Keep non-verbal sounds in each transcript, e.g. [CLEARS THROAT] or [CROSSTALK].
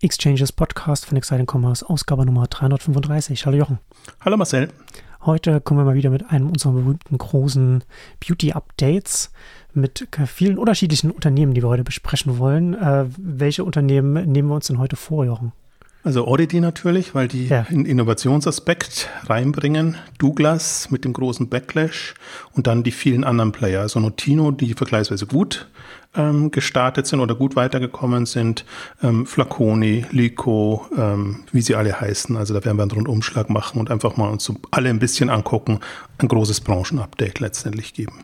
Exchanges Podcast von Exciting Commerce, Ausgabe Nummer 335. Hallo Jochen. Hallo Marcel. Heute kommen wir mal wieder mit einem unserer berühmten großen Beauty-Updates mit vielen unterschiedlichen Unternehmen, die wir heute besprechen wollen. Äh, welche Unternehmen nehmen wir uns denn heute vor, Jochen? Also Oddity natürlich, weil die ja. einen Innovationsaspekt reinbringen. Douglas mit dem großen Backlash und dann die vielen anderen Player. Also Notino, die vergleichsweise gut ähm, gestartet sind oder gut weitergekommen sind. Ähm, Flaconi, Lico, ähm, wie sie alle heißen. Also da werden wir einen Rundumschlag machen und einfach mal uns so alle ein bisschen angucken. Ein großes Branchenupdate letztendlich geben.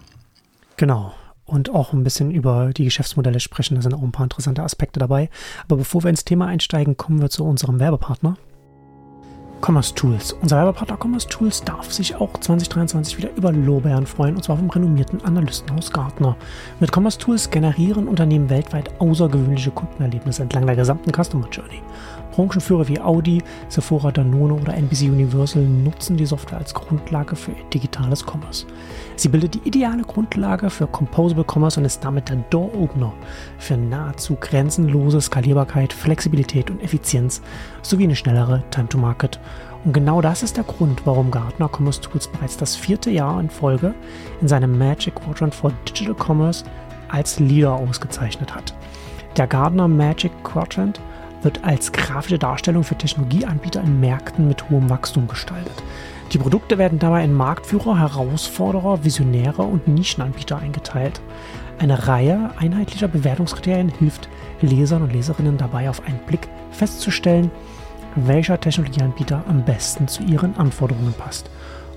Genau und auch ein bisschen über die Geschäftsmodelle sprechen. Da sind auch ein paar interessante Aspekte dabei. Aber bevor wir ins Thema einsteigen, kommen wir zu unserem Werbepartner. Commerce Tools. Unser Werbepartner Commerce Tools darf sich auch 2023 wieder über Lorbeeren freuen, und zwar vom renommierten Analystenhaus Gartner. Mit Commerce Tools generieren Unternehmen weltweit außergewöhnliche Kundenerlebnisse entlang der gesamten Customer Journey. Branchenführer wie Audi, Sephora, Danone oder NBC Universal nutzen die Software als Grundlage für digitales Commerce. Sie bildet die ideale Grundlage für Composable Commerce und ist damit der Door-Opener für nahezu grenzenlose Skalierbarkeit, Flexibilität und Effizienz sowie eine schnellere Time-to-Market. Und genau das ist der Grund, warum Gartner Commerce Tools bereits das vierte Jahr in Folge in seinem Magic Quadrant for Digital Commerce als Leader ausgezeichnet hat. Der Gartner Magic Quadrant wird als grafische Darstellung für Technologieanbieter in Märkten mit hohem Wachstum gestaltet. Die Produkte werden dabei in Marktführer, Herausforderer, Visionäre und Nischenanbieter eingeteilt. Eine Reihe einheitlicher Bewertungskriterien hilft Lesern und Leserinnen dabei auf einen Blick festzustellen, welcher Technologieanbieter am besten zu ihren Anforderungen passt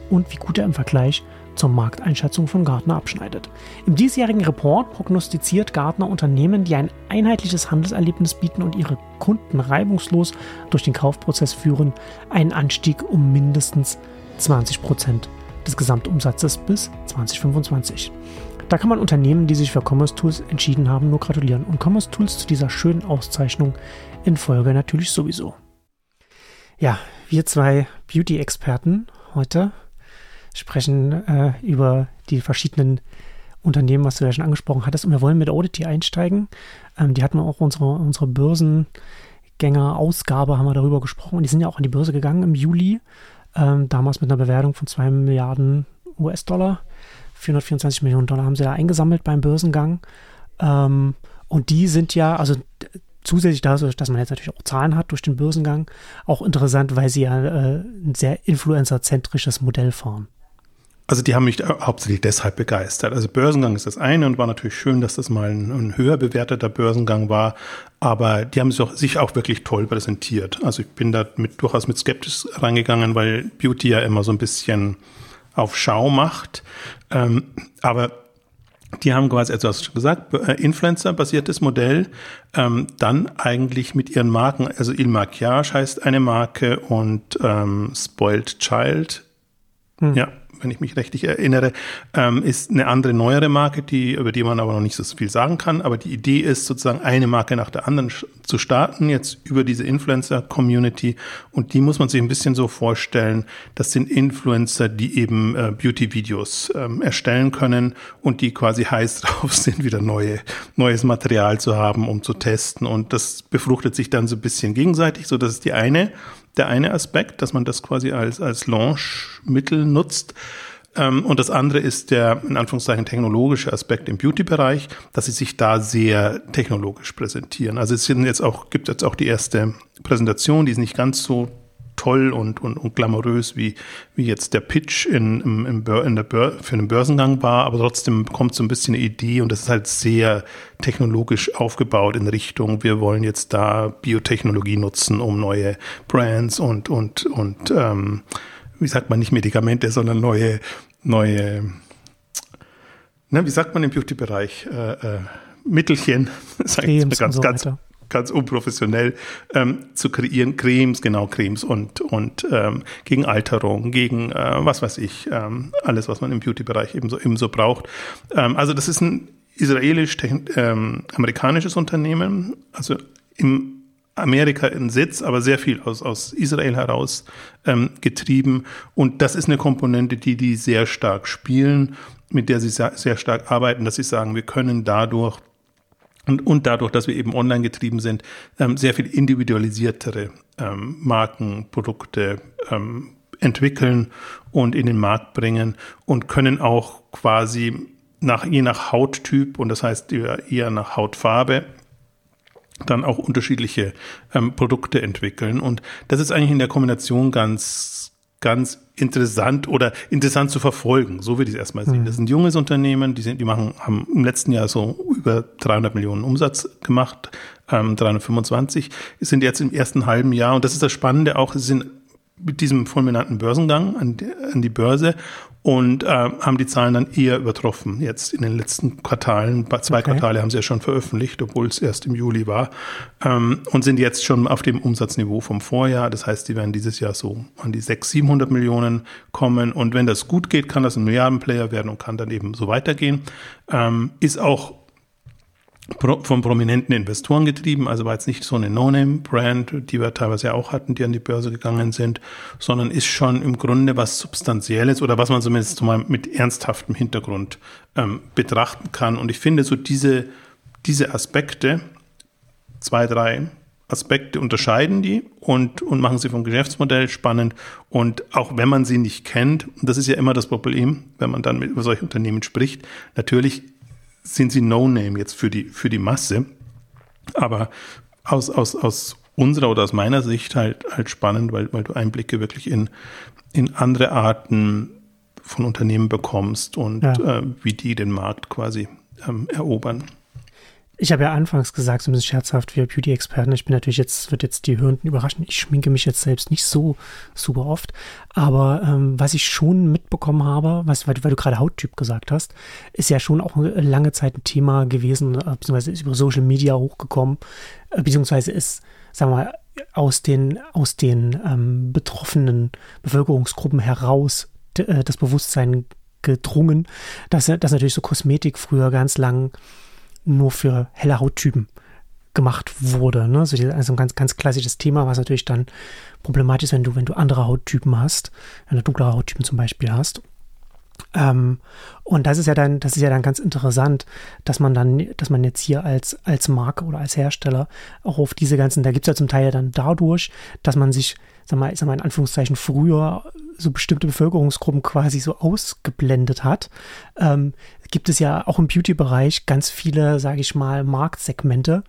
und wie gut er im Vergleich zur Markteinschätzung von Gartner abschneidet. Im diesjährigen Report prognostiziert Gartner Unternehmen, die ein einheitliches Handelserlebnis bieten und ihre Kunden reibungslos durch den Kaufprozess führen, einen Anstieg um mindestens 20 Prozent des Gesamtumsatzes bis 2025. Da kann man Unternehmen, die sich für Commerce Tools entschieden haben, nur gratulieren und Commerce Tools zu dieser schönen Auszeichnung in Folge natürlich sowieso. Ja, wir zwei Beauty-Experten heute sprechen äh, über die verschiedenen Unternehmen, was du ja schon angesprochen hattest. Und wir wollen mit Audity einsteigen. Ähm, die hatten auch unsere, unsere Börsengänger-Ausgabe, haben wir darüber gesprochen. Und die sind ja auch an die Börse gegangen im Juli. Ähm, damals mit einer Bewertung von 2 Milliarden US-Dollar. 424 Millionen Dollar haben sie da eingesammelt beim Börsengang. Ähm, und die sind ja, also zusätzlich dazu, dass man jetzt natürlich auch Zahlen hat durch den Börsengang, auch interessant, weil sie ja äh, ein sehr influencerzentrisches Modell fahren. Also die haben mich hauptsächlich deshalb begeistert. Also Börsengang ist das eine und war natürlich schön, dass das mal ein, ein höher bewerteter Börsengang war. Aber die haben sich auch, sich auch, wirklich toll präsentiert. Also ich bin da mit, durchaus mit Skeptis reingegangen, weil Beauty ja immer so ein bisschen auf Schau macht. Ähm, aber die haben quasi, also hast du schon gesagt, äh, Influencer-basiertes Modell, ähm, dann eigentlich mit ihren Marken, also Il Maquillage heißt eine Marke und ähm, Spoiled Child, hm. ja, wenn ich mich richtig erinnere, ähm, ist eine andere neuere Marke, die, über die man aber noch nicht so viel sagen kann. Aber die Idee ist sozusagen eine Marke nach der anderen zu starten, jetzt über diese Influencer-Community. Und die muss man sich ein bisschen so vorstellen, das sind Influencer, die eben äh, Beauty-Videos ähm, erstellen können und die quasi heiß [LAUGHS] drauf sind, wieder neue, neues Material zu haben, um zu testen. Und das befruchtet sich dann so ein bisschen gegenseitig. So, das ist die eine der eine Aspekt, dass man das quasi als, als Launch-Mittel nutzt. Ähm, und das andere ist der, in Anführungszeichen, technologische Aspekt im Beauty-Bereich, dass sie sich da sehr technologisch präsentieren. Also es sind jetzt auch, gibt jetzt auch die erste Präsentation, die ist nicht ganz so toll und, und, und glamourös, wie, wie jetzt der Pitch in, im, im in der Bör für einen Börsengang war, aber trotzdem kommt so ein bisschen eine Idee und das ist halt sehr technologisch aufgebaut in Richtung, wir wollen jetzt da Biotechnologie nutzen, um neue Brands und, und, und ähm, wie sagt man, nicht Medikamente, sondern neue, neue, ne, wie sagt man im Beauty-Bereich, äh, äh, Mittelchen, [LAUGHS] sag ich ganz, so ganz, ganz unprofessionell ähm, zu kreieren. Cremes, genau, Cremes und, und ähm, gegen Alterung, gegen äh, was weiß ich, ähm, alles, was man im Beauty-Bereich ebenso, ebenso braucht. Ähm, also das ist ein israelisch-amerikanisches ähm, Unternehmen, also im Amerika in Sitz, aber sehr viel aus, aus Israel heraus ähm, getrieben. Und das ist eine Komponente, die die sehr stark spielen, mit der sie sehr stark arbeiten, dass sie sagen, wir können dadurch und, und dadurch, dass wir eben online getrieben sind, ähm, sehr viel individualisiertere ähm, Marken, Produkte ähm, entwickeln und in den Markt bringen und können auch quasi nach, je nach Hauttyp und das heißt eher nach Hautfarbe dann auch unterschiedliche ähm, Produkte entwickeln. Und das ist eigentlich in der Kombination ganz, ganz interessant oder interessant zu verfolgen. So würde ich es erstmal sehen. Mhm. Das ist ein junges Unternehmen, die sind, die machen, haben im letzten Jahr so über 300 Millionen Umsatz gemacht, ähm, 325, sind jetzt im ersten halben Jahr. Und das ist das Spannende auch, sie sind mit diesem fulminanten Börsengang an die, an die Börse und äh, haben die Zahlen dann eher übertroffen. Jetzt in den letzten Quartalen, zwei okay. Quartale haben sie ja schon veröffentlicht, obwohl es erst im Juli war, ähm, und sind jetzt schon auf dem Umsatzniveau vom Vorjahr. Das heißt, die werden dieses Jahr so an die 600, 700 Millionen kommen. Und wenn das gut geht, kann das ein Milliardenplayer werden und kann dann eben so weitergehen. Ähm, ist auch von prominenten Investoren getrieben, also war jetzt nicht so eine No-Name-Brand, die wir teilweise auch hatten, die an die Börse gegangen sind, sondern ist schon im Grunde was Substanzielles oder was man zumindest mal mit ernsthaftem Hintergrund ähm, betrachten kann. Und ich finde so diese, diese Aspekte, zwei, drei Aspekte unterscheiden die und, und machen sie vom Geschäftsmodell spannend. Und auch wenn man sie nicht kennt, und das ist ja immer das Problem, wenn man dann mit über solche Unternehmen spricht, natürlich sind sie No-Name jetzt für die, für die Masse. Aber aus, aus, aus unserer oder aus meiner Sicht halt, halt spannend, weil, weil du Einblicke wirklich in, in andere Arten von Unternehmen bekommst und ja. äh, wie die den Markt quasi ähm, erobern. Ich habe ja anfangs gesagt, so ein bisschen scherzhaft, wir Beauty-Experten, ich bin natürlich jetzt, wird jetzt die Hörenden überraschen, ich schminke mich jetzt selbst nicht so super oft, aber ähm, was ich schon mitbekommen habe, was, weil, weil du gerade Hauttyp gesagt hast, ist ja schon auch lange Zeit ein Thema gewesen, äh, beziehungsweise ist über Social Media hochgekommen, äh, beziehungsweise ist, sagen wir mal, aus den, aus den ähm, betroffenen Bevölkerungsgruppen heraus äh, das Bewusstsein gedrungen, dass, dass natürlich so Kosmetik früher ganz lang nur für helle Hauttypen gemacht wurde. Ne? Also, ein ganz, ganz klassisches Thema, was natürlich dann problematisch ist, wenn du, wenn du andere Hauttypen hast, wenn du dunklere Hauttypen zum Beispiel hast. Ähm, und das ist ja dann, das ist ja dann ganz interessant, dass man dann, dass man jetzt hier als, als Marke oder als Hersteller auch auf diese ganzen, da gibt es ja zum Teil dann dadurch, dass man sich, sag mal, sag mal in Anführungszeichen früher so bestimmte Bevölkerungsgruppen quasi so ausgeblendet hat, ähm, gibt es ja auch im Beauty-Bereich ganz viele, sage ich mal, Marktsegmente,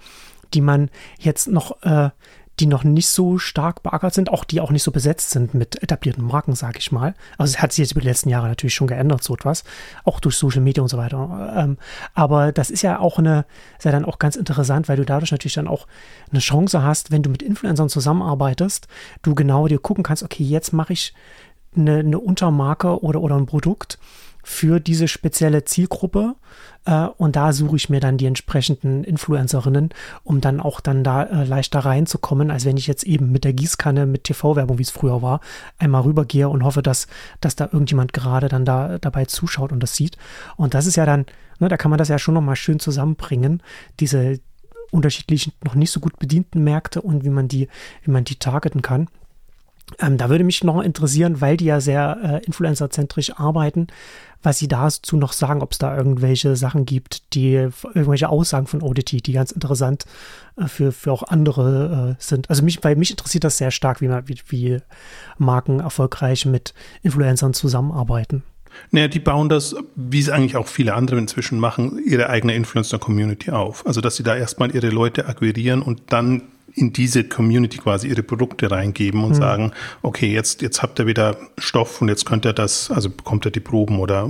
die man jetzt noch äh, die noch nicht so stark beackert sind, auch die auch nicht so besetzt sind mit etablierten Marken, sage ich mal. Also es hat sich jetzt über die letzten Jahre natürlich schon geändert, so etwas, auch durch Social Media und so weiter. Ähm, aber das ist ja auch eine, ist ja dann auch ganz interessant, weil du dadurch natürlich dann auch eine Chance hast, wenn du mit Influencern zusammenarbeitest, du genau dir gucken kannst, okay, jetzt mache ich eine, eine Untermarke oder, oder ein Produkt für diese spezielle Zielgruppe. Äh, und da suche ich mir dann die entsprechenden Influencerinnen, um dann auch dann da äh, leichter reinzukommen, als wenn ich jetzt eben mit der Gießkanne, mit TV-Werbung, wie es früher war, einmal rübergehe und hoffe, dass, dass da irgendjemand gerade dann da dabei zuschaut und das sieht. Und das ist ja dann, ne, da kann man das ja schon nochmal schön zusammenbringen, diese unterschiedlichen, noch nicht so gut bedienten Märkte und wie man die, wie man die targeten kann. Ähm, da würde mich noch interessieren, weil die ja sehr äh, influencerzentrisch arbeiten, was Sie dazu noch sagen, ob es da irgendwelche Sachen gibt, die irgendwelche Aussagen von Audity, die ganz interessant äh, für, für auch andere äh, sind. Also mich, weil mich interessiert das sehr stark, wie, man, wie, wie Marken erfolgreich mit Influencern zusammenarbeiten. Naja, die bauen das, wie es eigentlich auch viele andere inzwischen machen, ihre eigene Influencer-Community auf. Also, dass sie da erstmal ihre Leute akquirieren und dann in diese Community quasi ihre Produkte reingeben und mhm. sagen, okay, jetzt, jetzt habt ihr wieder Stoff und jetzt könnt ihr das, also bekommt ihr die Proben oder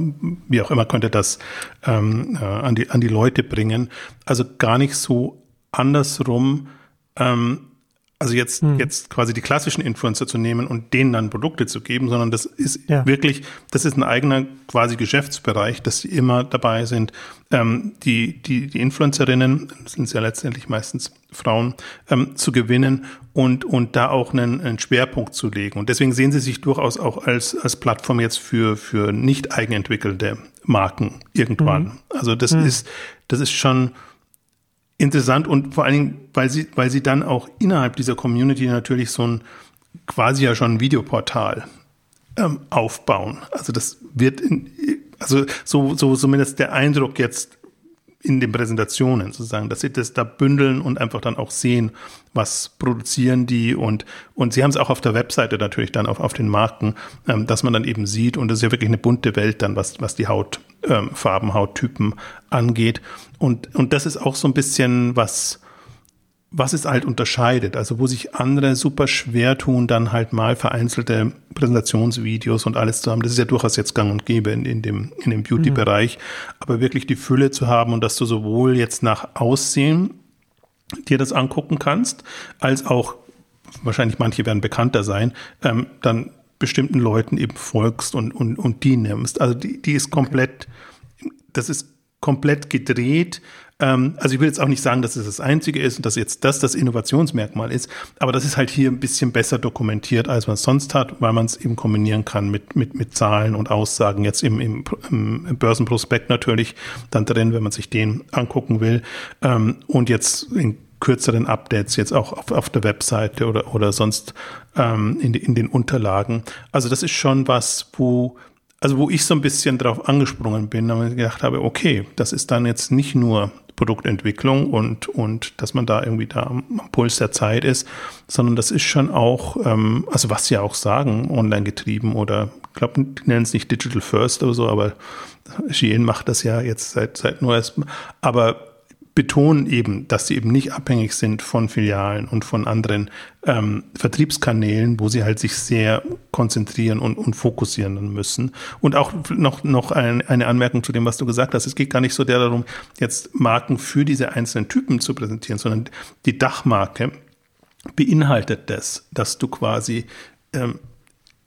wie auch immer, könnt ihr das ähm, äh, an, die, an die Leute bringen. Also gar nicht so andersrum, ähm, also jetzt, hm. jetzt quasi die klassischen Influencer zu nehmen und denen dann Produkte zu geben, sondern das ist ja. wirklich, das ist ein eigener quasi Geschäftsbereich, dass sie immer dabei sind, ähm, die, die, die Influencerinnen, sind ja letztendlich meistens Frauen, ähm, zu gewinnen und, und da auch einen, einen Schwerpunkt zu legen. Und deswegen sehen sie sich durchaus auch als, als Plattform jetzt für, für nicht eigenentwickelte Marken irgendwann. Mhm. Also das mhm. ist, das ist schon, interessant und vor allen Dingen, weil sie, weil sie dann auch innerhalb dieser Community natürlich so ein quasi ja schon ein Videoportal ähm, aufbauen. Also das wird in, also so, so zumindest der Eindruck jetzt in den Präsentationen sozusagen, dass sie das da bündeln und einfach dann auch sehen, was produzieren die. Und, und sie haben es auch auf der Webseite natürlich dann auf, auf den Marken, ähm, dass man dann eben sieht. Und das ist ja wirklich eine bunte Welt dann, was, was die Hautfarben, ähm, Hauttypen angeht. Und, und das ist auch so ein bisschen was, was es halt unterscheidet, also wo sich andere super schwer tun, dann halt mal vereinzelte Präsentationsvideos und alles zu haben. Das ist ja durchaus jetzt gang und gäbe in, in dem, in dem Beauty-Bereich. Mhm. Aber wirklich die Fülle zu haben und dass du sowohl jetzt nach Aussehen dir das angucken kannst, als auch, wahrscheinlich manche werden bekannter sein, ähm, dann bestimmten Leuten eben folgst und, und, und die nimmst. Also die, die ist komplett, das ist komplett gedreht ähm, also ich will jetzt auch nicht sagen, dass es das Einzige ist und dass jetzt das das Innovationsmerkmal ist, aber das ist halt hier ein bisschen besser dokumentiert, als man es sonst hat, weil man es eben kombinieren kann mit, mit, mit Zahlen und Aussagen. Jetzt im, im, im Börsenprospekt natürlich dann drin, wenn man sich den angucken will. Ähm, und jetzt in kürzeren Updates jetzt auch auf, auf der Webseite oder, oder sonst ähm, in, in den Unterlagen. Also das ist schon was, wo also wo ich so ein bisschen drauf angesprungen bin, und gedacht habe, okay, das ist dann jetzt nicht nur Produktentwicklung und, und dass man da irgendwie da am Puls der Zeit ist, sondern das ist schon auch, ähm, also was sie auch sagen, online getrieben oder ich glaube, die nennen es nicht Digital First oder so, aber Shein macht das ja jetzt seit, seit neuestem. Aber betonen eben, dass sie eben nicht abhängig sind von Filialen und von anderen ähm, Vertriebskanälen, wo sie halt sich sehr konzentrieren und, und fokussieren müssen. Und auch noch, noch ein, eine Anmerkung zu dem, was du gesagt hast. Es geht gar nicht so der darum, jetzt Marken für diese einzelnen Typen zu präsentieren, sondern die Dachmarke beinhaltet das, dass du quasi ähm,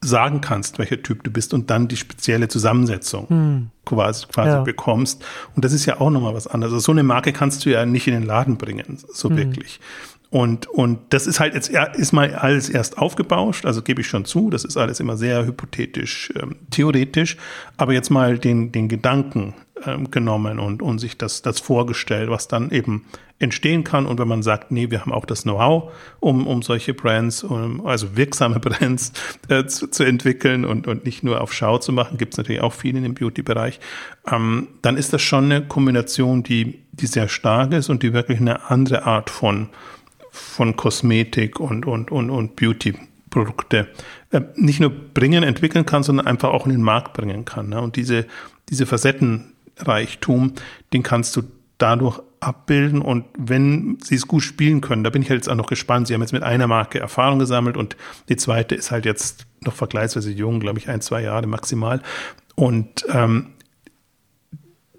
sagen kannst, welcher Typ du bist und dann die spezielle Zusammensetzung hm. quasi, quasi ja. bekommst. Und das ist ja auch nochmal was anderes. Also so eine Marke kannst du ja nicht in den Laden bringen, so hm. wirklich. Und, und das ist halt jetzt ist mal alles erst aufgebauscht, also gebe ich schon zu, das ist alles immer sehr hypothetisch, ähm, theoretisch, aber jetzt mal den, den Gedanken ähm, genommen und, und sich das, das vorgestellt, was dann eben entstehen kann. Und wenn man sagt, nee, wir haben auch das Know-how, um, um solche Brands, um, also wirksame [LAUGHS] Brands äh, zu, zu entwickeln und, und nicht nur auf Schau zu machen, gibt es natürlich auch viel in dem Beauty-Bereich, ähm, dann ist das schon eine Kombination, die, die sehr stark ist und die wirklich eine andere Art von, von Kosmetik und, und, und, und Beauty Produkte äh, nicht nur bringen, entwickeln kann, sondern einfach auch in den Markt bringen kann. Ne? Und diese, diese Facettenreichtum, den kannst du dadurch abbilden und wenn sie es gut spielen können, da bin ich halt jetzt auch noch gespannt. Sie haben jetzt mit einer Marke Erfahrung gesammelt und die zweite ist halt jetzt noch vergleichsweise jung, glaube ich, ein, zwei Jahre maximal. Und ähm,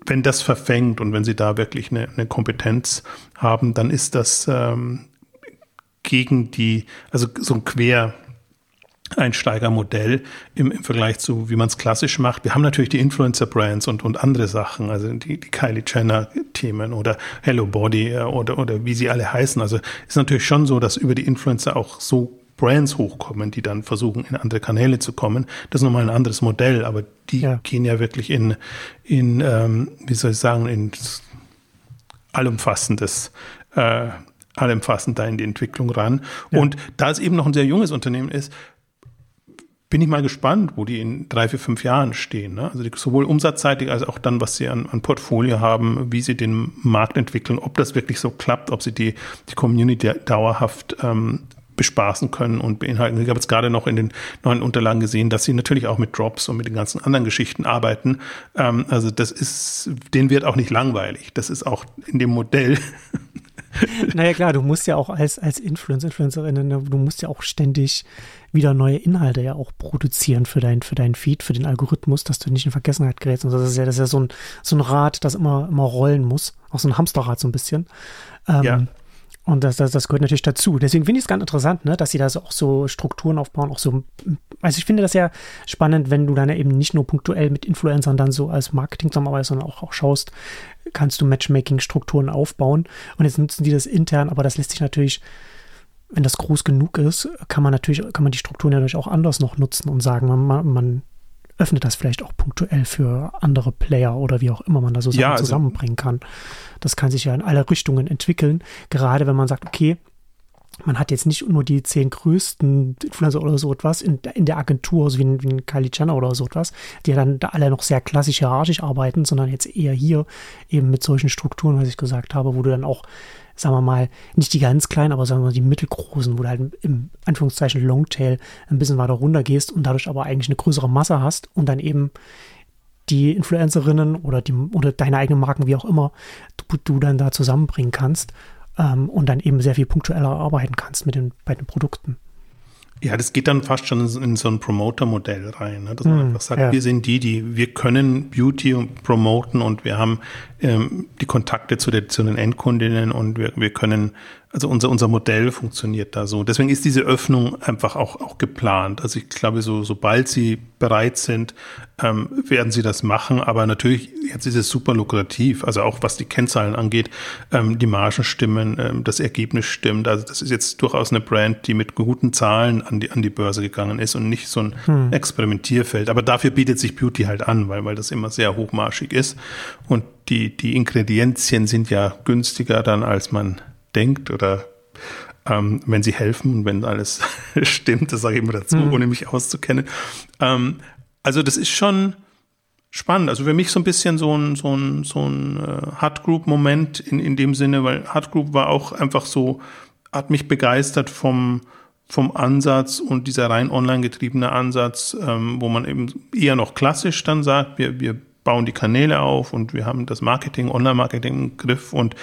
wenn das verfängt und wenn sie da wirklich eine, eine Kompetenz haben, dann ist das ähm, gegen die, also so ein Quer, Einsteigermodell im, im Vergleich zu, wie man es klassisch macht. Wir haben natürlich die Influencer-Brands und, und andere Sachen, also die, die Kylie Jenner-Themen oder Hello Body äh, oder, oder wie sie alle heißen. Also ist natürlich schon so, dass über die Influencer auch so Brands hochkommen, die dann versuchen, in andere Kanäle zu kommen. Das ist nochmal ein anderes Modell, aber die ja. gehen ja wirklich in, in ähm, wie soll ich sagen, in allumfassendes äh, allumfassend da in die Entwicklung ran. Ja. Und da es eben noch ein sehr junges Unternehmen ist, bin ich mal gespannt, wo die in drei, vier, fünf Jahren stehen. Ne? Also die, sowohl umsatzseitig als auch dann, was sie an, an Portfolio haben, wie sie den Markt entwickeln, ob das wirklich so klappt, ob sie die, die Community dauerhaft ähm, bespaßen können und beinhalten. Ich habe jetzt gerade noch in den neuen Unterlagen gesehen, dass sie natürlich auch mit Drops und mit den ganzen anderen Geschichten arbeiten. Ähm, also das ist, denen wird auch nicht langweilig. Das ist auch in dem Modell [LAUGHS] naja, klar, du musst ja auch als, als Influencer, Influencerin, ne, du musst ja auch ständig wieder neue Inhalte ja auch produzieren für dein, für deinen Feed, für den Algorithmus, dass du nicht in Vergessenheit gerätst. Und das ist ja, das ist ja so ein, so ein Rad, das immer, immer rollen muss. Auch so ein Hamsterrad so ein bisschen. Ähm, ja. Und das, das, das gehört natürlich dazu. Deswegen finde ich es ganz interessant, ne, dass sie da so auch so Strukturen aufbauen, auch so. Also ich finde das ja spannend, wenn du dann eben nicht nur punktuell mit Influencern dann so als Marketing zusammenarbeitest, sondern auch, auch schaust, kannst du Matchmaking-Strukturen aufbauen. Und jetzt nutzen die das intern, aber das lässt sich natürlich, wenn das groß genug ist, kann man natürlich, kann man die Strukturen natürlich auch anders noch nutzen und sagen, man, man öffnet das vielleicht auch punktuell für andere Player oder wie auch immer man da so ja, also zusammenbringen kann. Das kann sich ja in alle Richtungen entwickeln, gerade wenn man sagt, okay, man hat jetzt nicht nur die zehn größten Influencer oder so etwas in, in der Agentur, so wie ein, wie ein Kylie Jenner oder so etwas, die dann da alle noch sehr klassisch hierarchisch arbeiten, sondern jetzt eher hier eben mit solchen Strukturen, was ich gesagt habe, wo du dann auch, sagen wir mal, nicht die ganz kleinen, aber sagen wir mal die mittelgroßen, wo du halt im Anführungszeichen Longtail ein bisschen weiter runter gehst und dadurch aber eigentlich eine größere Masse hast und dann eben die Influencerinnen oder die oder deine eigenen Marken, wie auch immer, du, du dann da zusammenbringen kannst ähm, und dann eben sehr viel punktueller arbeiten kannst mit den, bei den Produkten. Ja, das geht dann fast schon in so ein Promoter-Modell rein, ne? dass man mm, einfach sagt, ja. wir sind die, die, wir können Beauty promoten und wir haben ähm, die Kontakte zu, der, zu den Endkundinnen und wir, wir können also unser, unser Modell funktioniert da so. Deswegen ist diese Öffnung einfach auch, auch geplant. Also ich glaube, so, sobald sie bereit sind, ähm, werden sie das machen. Aber natürlich, jetzt ist es super lukrativ. Also auch was die Kennzahlen angeht, ähm, die Margen stimmen, ähm, das Ergebnis stimmt. Also das ist jetzt durchaus eine Brand, die mit guten Zahlen an die, an die Börse gegangen ist und nicht so ein hm. Experimentierfeld. Aber dafür bietet sich Beauty halt an, weil, weil das immer sehr hochmarschig ist. Und die, die Ingredienzien sind ja günstiger dann, als man denkt oder ähm, wenn sie helfen und wenn alles [LAUGHS] stimmt, das sage ich immer dazu, mhm. ohne mich auszukennen. Ähm, also das ist schon spannend. Also für mich so ein bisschen so ein, so ein, so ein äh, Hard Group-Moment in, in dem Sinne, weil Hard Group war auch einfach so, hat mich begeistert vom, vom Ansatz und dieser rein online getriebene Ansatz, ähm, wo man eben eher noch klassisch dann sagt, wir, wir bauen die Kanäle auf und wir haben das Marketing, Online-Marketing im Griff und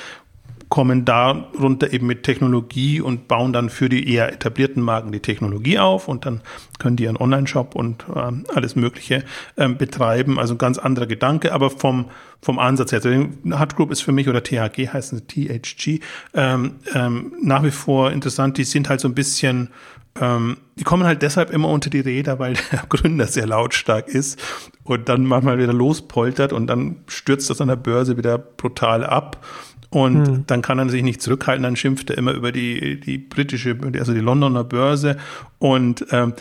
kommen darunter eben mit Technologie und bauen dann für die eher etablierten Marken die Technologie auf und dann können die ihren Online-Shop und äh, alles Mögliche äh, betreiben. Also ein ganz anderer Gedanke, aber vom, vom Ansatz her. Also Hut Group ist für mich oder THG heißt es THG ähm, ähm, nach wie vor interessant. Die sind halt so ein bisschen ähm, die kommen halt deshalb immer unter die Räder, weil [LAUGHS] der Gründer sehr lautstark ist und dann manchmal wieder lospoltert und dann stürzt das an der Börse wieder brutal ab. Und hm. dann kann er sich nicht zurückhalten, dann schimpft er immer über die, die britische, also die Londoner Börse. Und ähm,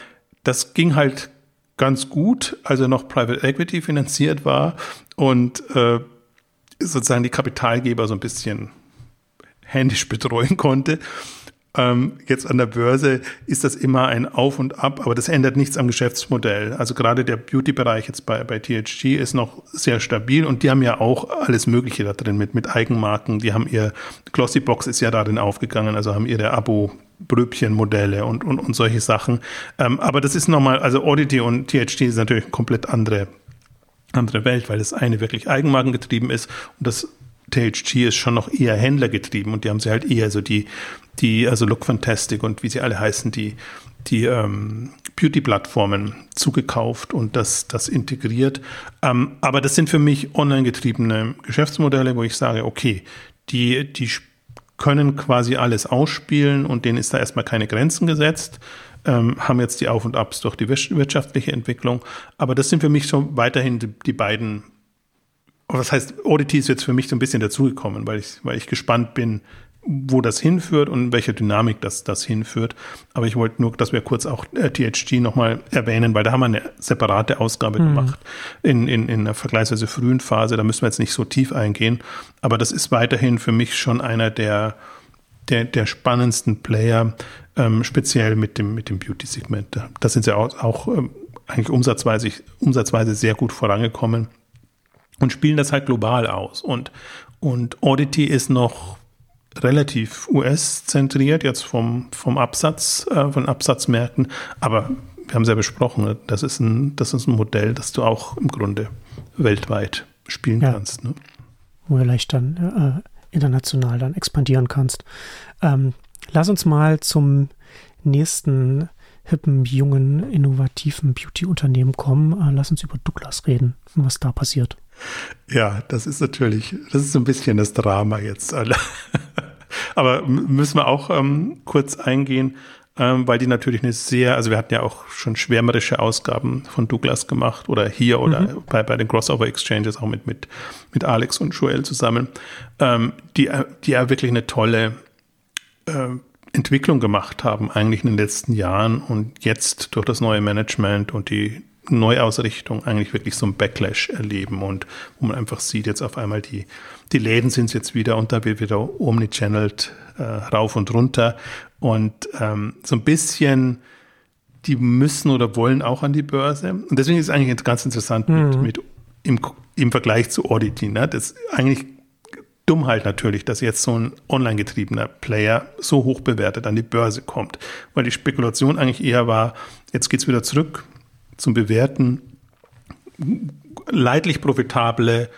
das ging halt ganz gut, als er noch Private Equity finanziert war und äh, sozusagen die Kapitalgeber so ein bisschen händisch [LAUGHS] betreuen konnte. Ähm, jetzt an der Börse ist das immer ein Auf und Ab, aber das ändert nichts am Geschäftsmodell. Also gerade der Beauty-Bereich jetzt bei, bei THG ist noch sehr stabil und die haben ja auch alles Mögliche da drin mit, mit Eigenmarken. Die haben ihr Glossybox ist ja darin aufgegangen, also haben ihre Abo Bröbchenmodelle und, und, und solche Sachen. Ähm, aber das ist nochmal, also Oddity und THG ist natürlich eine komplett andere, andere Welt, weil das eine wirklich eigenmarkengetrieben ist und das THG ist schon noch eher Händlergetrieben und die haben sie halt eher so die, die, also Look Fantastic und wie sie alle heißen, die, die ähm, Beauty-Plattformen zugekauft und das, das integriert. Ähm, aber das sind für mich online getriebene Geschäftsmodelle, wo ich sage, okay, die, die können quasi alles ausspielen und denen ist da erstmal keine Grenzen gesetzt. Ähm, haben jetzt die Auf und Abs durch die wirtschaftliche Entwicklung. Aber das sind für mich so weiterhin die, die beiden was heißt, Oddity ist jetzt für mich so ein bisschen dazugekommen, weil ich, weil ich gespannt bin, wo das hinführt und welche Dynamik das, das hinführt. Aber ich wollte nur, dass wir kurz auch äh, THG nochmal erwähnen, weil da haben wir eine separate Ausgabe mhm. gemacht in, in, in einer vergleichsweise frühen Phase. Da müssen wir jetzt nicht so tief eingehen. Aber das ist weiterhin für mich schon einer der, der, der spannendsten Player, ähm, speziell mit dem, mit dem Beauty-Segment. Da sind sie auch, auch ähm, eigentlich umsatzweise, umsatzweise sehr gut vorangekommen und spielen das halt global aus. Und, und Oddity ist noch relativ US-zentriert, jetzt vom, vom Absatz, äh, von Absatzmärkten. Aber wir haben es ja besprochen, ne? das ist ein, das ist ein Modell, das du auch im Grunde weltweit spielen ja. kannst. Ne? Wo du leicht dann äh, international dann expandieren kannst. Ähm, lass uns mal zum nächsten hippen, jungen, innovativen Beauty-Unternehmen kommen. Äh, lass uns über Douglas reden, was da passiert. Ja, das ist natürlich, das ist so ein bisschen das Drama jetzt. [LAUGHS] Aber müssen wir auch ähm, kurz eingehen, ähm, weil die natürlich eine sehr, also wir hatten ja auch schon schwärmerische Ausgaben von Douglas gemacht oder hier oder mhm. bei, bei den Crossover Exchanges auch mit, mit, mit Alex und Joel zusammen, ähm, die, die ja wirklich eine tolle äh, Entwicklung gemacht haben, eigentlich in den letzten Jahren und jetzt durch das neue Management und die Neuausrichtung eigentlich wirklich so ein Backlash erleben und wo man einfach sieht, jetzt auf einmal die, die Läden sind jetzt wieder und da wird wieder omnichanneled äh, rauf und runter und ähm, so ein bisschen die müssen oder wollen auch an die Börse und deswegen ist es eigentlich ganz interessant mhm. mit, mit im, im Vergleich zu Oddity. Ne? Das ist eigentlich Dummheit halt natürlich, dass jetzt so ein online getriebener Player so hoch bewertet an die Börse kommt, weil die Spekulation eigentlich eher war, jetzt geht es wieder zurück zum Bewerten, leidlich profitable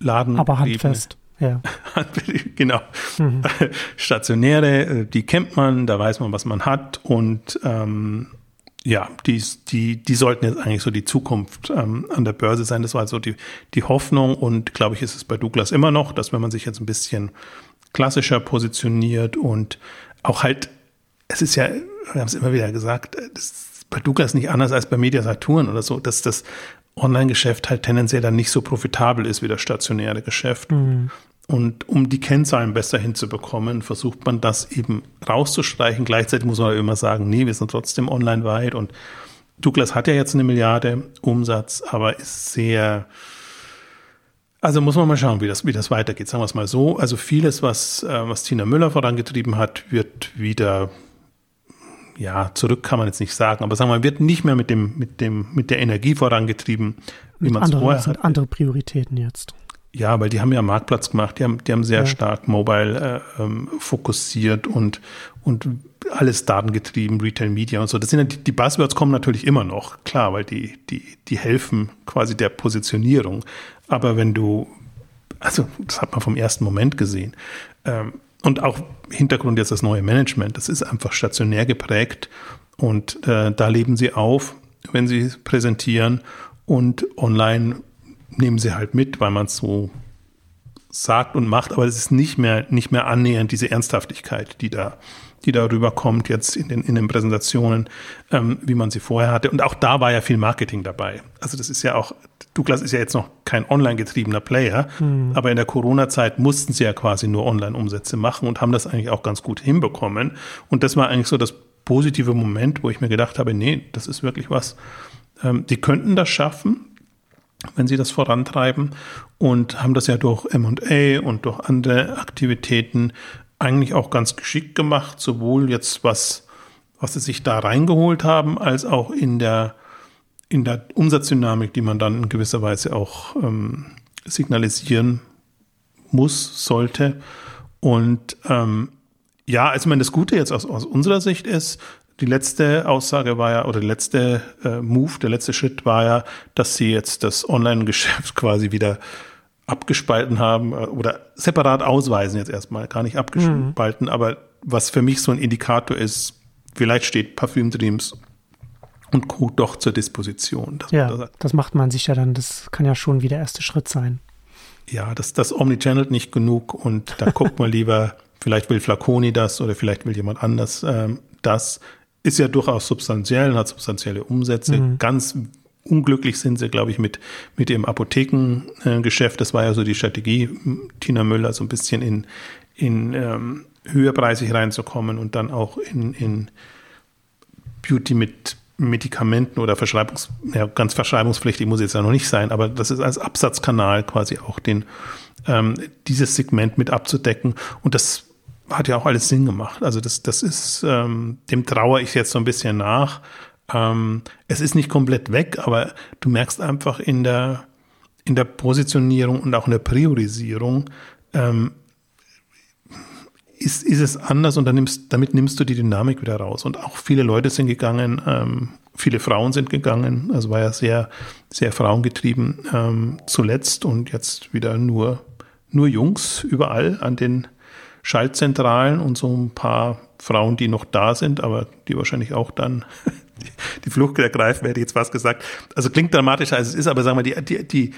Laden. Aber handfest. Ja. [LAUGHS] genau. Mhm. [LAUGHS] Stationäre, äh, die kennt man, da weiß man, was man hat und ähm, ja, die, die, die sollten jetzt eigentlich so die Zukunft ähm, an der Börse sein. Das war also die, die Hoffnung und glaube ich, ist es bei Douglas immer noch, dass wenn man sich jetzt ein bisschen klassischer positioniert und auch halt, es ist ja, wir haben es immer wieder gesagt, das ist bei Douglas nicht anders als bei Media Saturn oder so, dass das Online-Geschäft halt tendenziell dann nicht so profitabel ist wie das stationäre Geschäft. Mhm. Und um die Kennzahlen besser hinzubekommen, versucht man das eben rauszustreichen. Gleichzeitig muss man immer sagen, nee, wir sind trotzdem online weit. Und Douglas hat ja jetzt eine Milliarde Umsatz, aber ist sehr, also muss man mal schauen, wie das, wie das weitergeht. Sagen wir es mal so. Also vieles, was, äh, was Tina Müller vorangetrieben hat, wird wieder, ja, zurück kann man jetzt nicht sagen, aber sagen wir, mal, wird nicht mehr mit dem, mit dem, mit der Energie vorangetrieben, wie man es vorher hat. andere Prioritäten jetzt. Ja, weil die haben ja Marktplatz gemacht, die haben, die haben sehr ja. stark mobile äh, ähm, fokussiert und, und alles datengetrieben, Retail Media und so. Das sind ja die, die Buzzwords kommen natürlich immer noch, klar, weil die, die, die helfen quasi der Positionierung. Aber wenn du, also das hat man vom ersten Moment gesehen, ähm, und auch Hintergrund jetzt das neue Management, das ist einfach stationär geprägt. Und äh, da leben sie auf, wenn sie präsentieren. Und online nehmen sie halt mit, weil man es so sagt und macht, aber es ist nicht mehr, nicht mehr annähernd diese Ernsthaftigkeit, die da, die da rüberkommt jetzt in den, in den Präsentationen, ähm, wie man sie vorher hatte. Und auch da war ja viel Marketing dabei. Also das ist ja auch, Douglas ist ja jetzt noch kein online getriebener Player, mhm. aber in der Corona-Zeit mussten sie ja quasi nur Online-Umsätze machen und haben das eigentlich auch ganz gut hinbekommen. Und das war eigentlich so das positive Moment, wo ich mir gedacht habe, nee, das ist wirklich was. Ähm, die könnten das schaffen, wenn sie das vorantreiben und haben das ja durch MA und durch andere Aktivitäten eigentlich auch ganz geschickt gemacht, sowohl jetzt was, was sie sich da reingeholt haben, als auch in der, in der Umsatzdynamik, die man dann in gewisser Weise auch ähm, signalisieren muss, sollte. Und ähm, ja, also ich meine, das Gute jetzt aus, aus unserer Sicht ist, die letzte Aussage war ja, oder der letzte äh, Move, der letzte Schritt war ja, dass sie jetzt das Online-Geschäft [LAUGHS] quasi wieder abgespalten haben äh, oder separat ausweisen jetzt erstmal, gar nicht abgespalten, mhm. aber was für mich so ein Indikator ist, vielleicht steht Parfüm Dreams und Co. doch zur Disposition. ja, das, das macht man sich ja dann, das kann ja schon wieder der erste Schritt sein. Ja, das, das Omnichannel nicht genug und da guckt man lieber, [LAUGHS] vielleicht will Flaconi das oder vielleicht will jemand anders ähm, das ist ja durchaus substanziell und hat substanzielle Umsätze. Mhm. Ganz unglücklich sind sie, glaube ich, mit, mit ihrem Apothekengeschäft. Das war ja so die Strategie, Tina Müller so ein bisschen in, in ähm, höherpreisig reinzukommen und dann auch in, in Beauty mit Medikamenten oder Verschreibungs, ja, ganz verschreibungspflichtig muss jetzt ja noch nicht sein, aber das ist als Absatzkanal quasi auch den, ähm, dieses Segment mit abzudecken. Und das hat ja auch alles Sinn gemacht. Also das, das ist, ähm, dem trauere ich jetzt so ein bisschen nach. Ähm, es ist nicht komplett weg, aber du merkst einfach in der, in der Positionierung und auch in der Priorisierung, ähm, ist, ist es anders und nimmst, damit nimmst du die Dynamik wieder raus. Und auch viele Leute sind gegangen, ähm, viele Frauen sind gegangen, also war ja sehr, sehr frauengetrieben ähm, zuletzt und jetzt wieder nur, nur Jungs überall an den Schaltzentralen und so ein paar Frauen, die noch da sind, aber die wahrscheinlich auch dann die Flucht ergreifen, hätte ich jetzt was gesagt. Also klingt dramatischer, als es ist, aber sagen wir, die, die, die,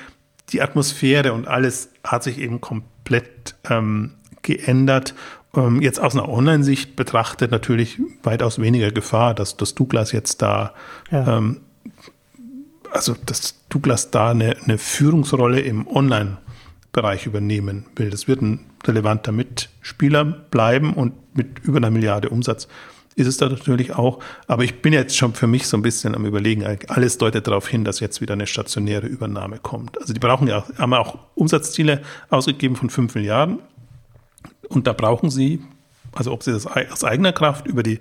die Atmosphäre und alles hat sich eben komplett ähm, geändert. Ähm, jetzt aus einer Online-Sicht betrachtet natürlich weitaus weniger Gefahr, dass das Douglas jetzt da, ja. ähm, also dass Douglas da eine, eine Führungsrolle im Online- Bereich übernehmen will. Das wird ein relevanter Mitspieler bleiben und mit über einer Milliarde Umsatz ist es da natürlich auch. Aber ich bin jetzt schon für mich so ein bisschen am Überlegen. Alles deutet darauf hin, dass jetzt wieder eine stationäre Übernahme kommt. Also die brauchen ja, haben auch Umsatzziele ausgegeben von 5 Milliarden. Und da brauchen sie, also ob sie das aus eigener Kraft über die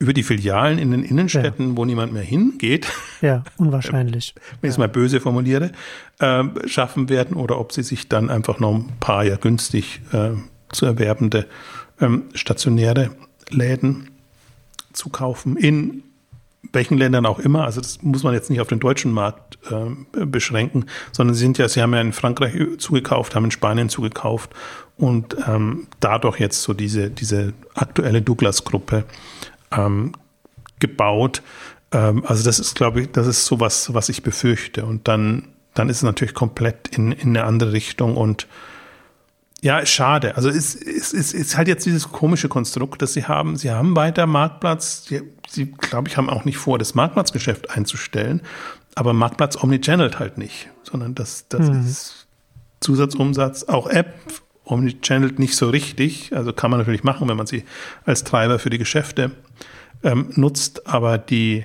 über die Filialen in den Innenstädten, ja. wo niemand mehr hingeht. Ja, unwahrscheinlich. [LAUGHS] Wenn ich es mal böse formuliere, äh, schaffen werden oder ob sie sich dann einfach noch ein paar ja günstig äh, zu erwerbende ähm, stationäre Läden zu kaufen in welchen Ländern auch immer. Also das muss man jetzt nicht auf den deutschen Markt äh, beschränken, sondern sie sind ja, sie haben ja in Frankreich zugekauft, haben in Spanien zugekauft und ähm, dadurch jetzt so diese, diese aktuelle Douglas-Gruppe ähm, gebaut. Ähm, also das ist, glaube ich, das ist so was, was ich befürchte. Und dann, dann ist es natürlich komplett in, in eine andere Richtung und ja, schade. Also es, es, es ist halt jetzt dieses komische Konstrukt, das sie haben. Sie haben weiter Marktplatz. Sie, sie glaube ich, haben auch nicht vor, das Marktplatzgeschäft einzustellen. Aber Marktplatz omnichannelt halt nicht, sondern das, das mhm. ist Zusatzumsatz. Auch App omnichannelt nicht so richtig. Also kann man natürlich machen, wenn man sie als Treiber für die Geschäfte ähm, nutzt. Aber die,